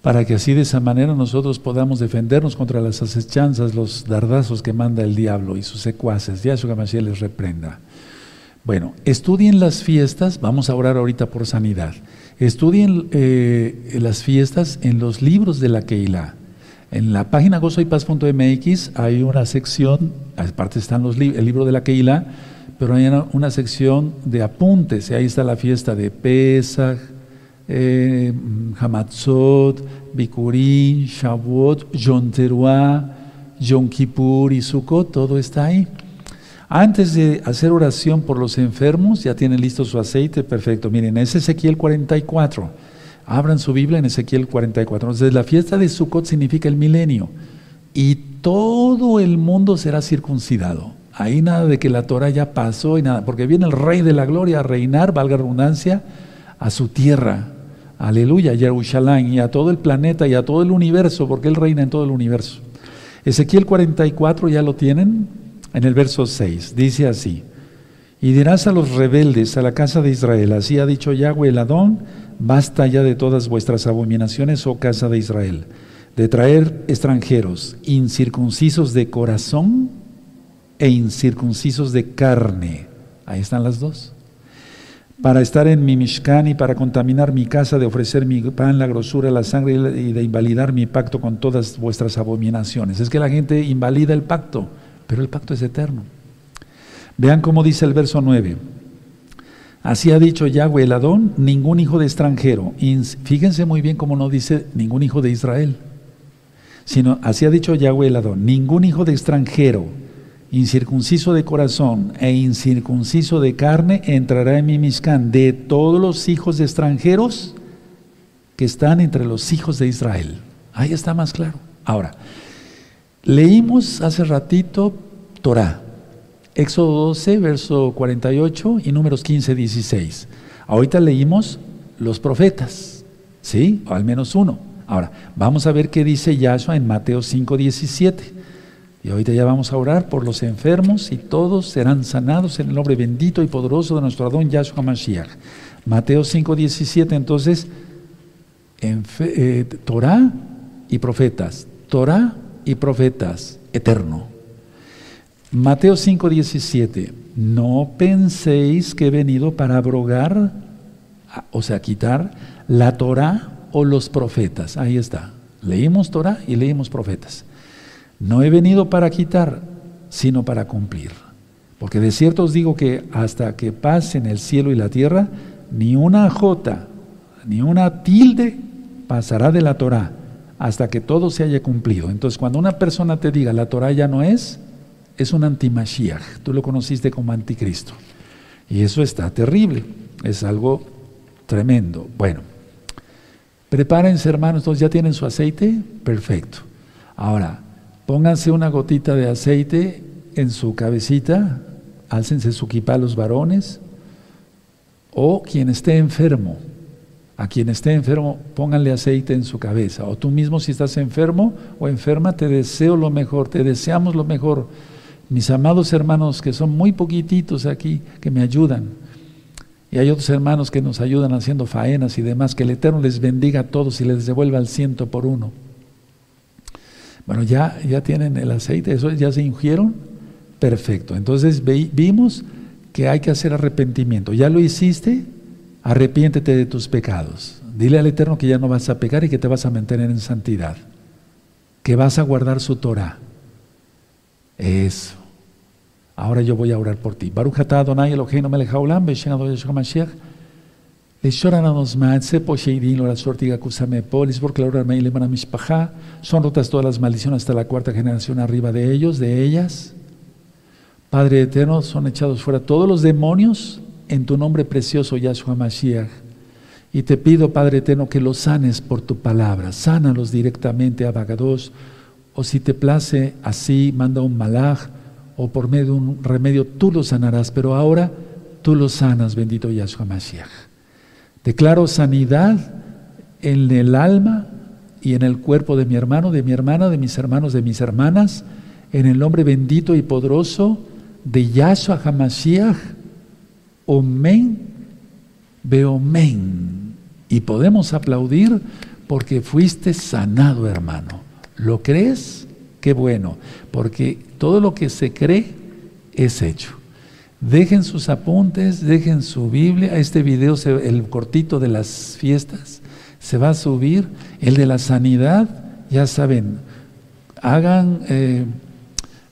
para que así de esa manera nosotros podamos defendernos contra las acechanzas, los dardazos que manda el diablo y sus secuaces. Ya su Mashiach les reprenda. Bueno, estudien las fiestas, vamos a orar ahorita por sanidad. Estudien eh, las fiestas en los libros de la Keilah. En la página gozoypaz.mx hay una sección, aparte están los el libro de la Keilah, pero hay una, sección de apuntes, ahí está la fiesta de Pesach, eh, Hamatzot, Bikurim, Shavuot, Yom Teruah, Yom Kippur y Sukkot, todo está ahí. Antes de hacer oración por los enfermos, ya tienen listo su aceite, perfecto. Miren, es Ezequiel 44. Abran su Biblia en Ezequiel 44. Entonces, la fiesta de Sukkot significa el milenio. Y todo el mundo será circuncidado. Ahí nada de que la Torah ya pasó y nada, porque viene el Rey de la Gloria a reinar, valga redundancia, a su tierra, Aleluya, Jerusalén y a todo el planeta y a todo el universo, porque Él reina en todo el universo. Ezequiel 44 ya lo tienen en el verso 6. Dice así, y dirás a los rebeldes, a la casa de Israel, así ha dicho Yahweh el Adón, basta ya de todas vuestras abominaciones, oh casa de Israel, de traer extranjeros incircuncisos de corazón e incircuncisos de carne. Ahí están las dos para estar en mi Mishkan y para contaminar mi casa, de ofrecer mi pan, la grosura, la sangre y de invalidar mi pacto con todas vuestras abominaciones. Es que la gente invalida el pacto, pero el pacto es eterno. Vean cómo dice el verso 9. Así ha dicho Yahweh el Adón, ningún hijo de extranjero. fíjense muy bien cómo no dice ningún hijo de Israel, sino así ha dicho Yahweh el Adón, ningún hijo de extranjero incircunciso de corazón e incircunciso de carne entrará en mi miscán de todos los hijos de extranjeros que están entre los hijos de Israel. Ahí está más claro. Ahora, leímos hace ratito Torah, Éxodo 12, verso 48 y números 15, 16. Ahorita leímos los profetas, ¿sí? O al menos uno. Ahora, vamos a ver qué dice Yahshua en Mateo 5, 17. Y ahorita ya vamos a orar por los enfermos y todos serán sanados en el nombre bendito y poderoso de nuestro Adón Yahshua Mashiach. Mateo 5:17, entonces, en eh, Torah y profetas, Torah y profetas, eterno. Mateo 5:17, no penséis que he venido para abrogar, o sea, quitar la Torah o los profetas. Ahí está. Leímos Torah y leímos profetas. No he venido para quitar, sino para cumplir. Porque de cierto os digo que hasta que pasen el cielo y la tierra, ni una jota ni una tilde pasará de la Torah hasta que todo se haya cumplido. Entonces, cuando una persona te diga la Torah ya no es, es un antimashiach. Tú lo conociste como anticristo. Y eso está terrible. Es algo tremendo. Bueno, prepárense, hermanos. Entonces, ¿ya tienen su aceite? Perfecto. Ahora, pónganse una gotita de aceite en su cabecita. Álcense su kipá los varones. O quien esté enfermo a quien esté enfermo, pónganle aceite en su cabeza. O tú mismo si estás enfermo o enferma, te deseo lo mejor, te deseamos lo mejor. Mis amados hermanos que son muy poquititos aquí, que me ayudan. Y hay otros hermanos que nos ayudan haciendo faenas y demás. Que el Eterno les bendiga a todos y les devuelva al ciento por uno. Bueno, ya, ya tienen el aceite, eso ya se ingieron. Perfecto. Entonces vimos que hay que hacer arrepentimiento. ¿Ya lo hiciste? Arrepiéntete de tus pecados. Dile al Eterno que ya no vas a pecar y que te vas a mantener en santidad. Que vas a guardar su Torah. Eso. Ahora yo voy a orar por ti. Baruch atah Adonai Eloheinu melech haolam b'shem Adonai Yeshua Mashiach. לשור הנוזמן, צפו שהדין לו לצורתי acúsame polis, porque la hora le mishpacha. Son rotas todas las maldiciones hasta la cuarta generación arriba de ellos, de ellas. Padre eterno, son echados fuera todos los demonios en tu nombre precioso, Yahshua Mashiach. Y te pido, Padre eterno, que los sanes por tu palabra. Sánalos directamente a Bagados. O si te place así, manda un malaj. o por medio de un remedio, tú los sanarás. Pero ahora tú los sanas, bendito Yahshua Mashiach. Declaro sanidad en el alma y en el cuerpo de mi hermano, de mi hermana, de mis hermanos, de mis hermanas. En el nombre bendito y poderoso de Yahshua HaMashiach Omen, Beomen. Y podemos aplaudir porque fuiste sanado, hermano. ¿Lo crees? Qué bueno, porque todo lo que se cree es hecho. Dejen sus apuntes, dejen su Biblia. Este video, el cortito de las fiestas, se va a subir. El de la sanidad, ya saben, hagan, eh,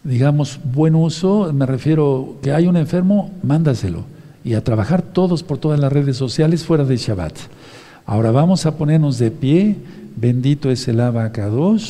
digamos, buen uso. Me refiero que hay un enfermo, mándaselo y a trabajar todos por todas las redes sociales fuera de Shabbat. Ahora vamos a ponernos de pie. Bendito es el abacados.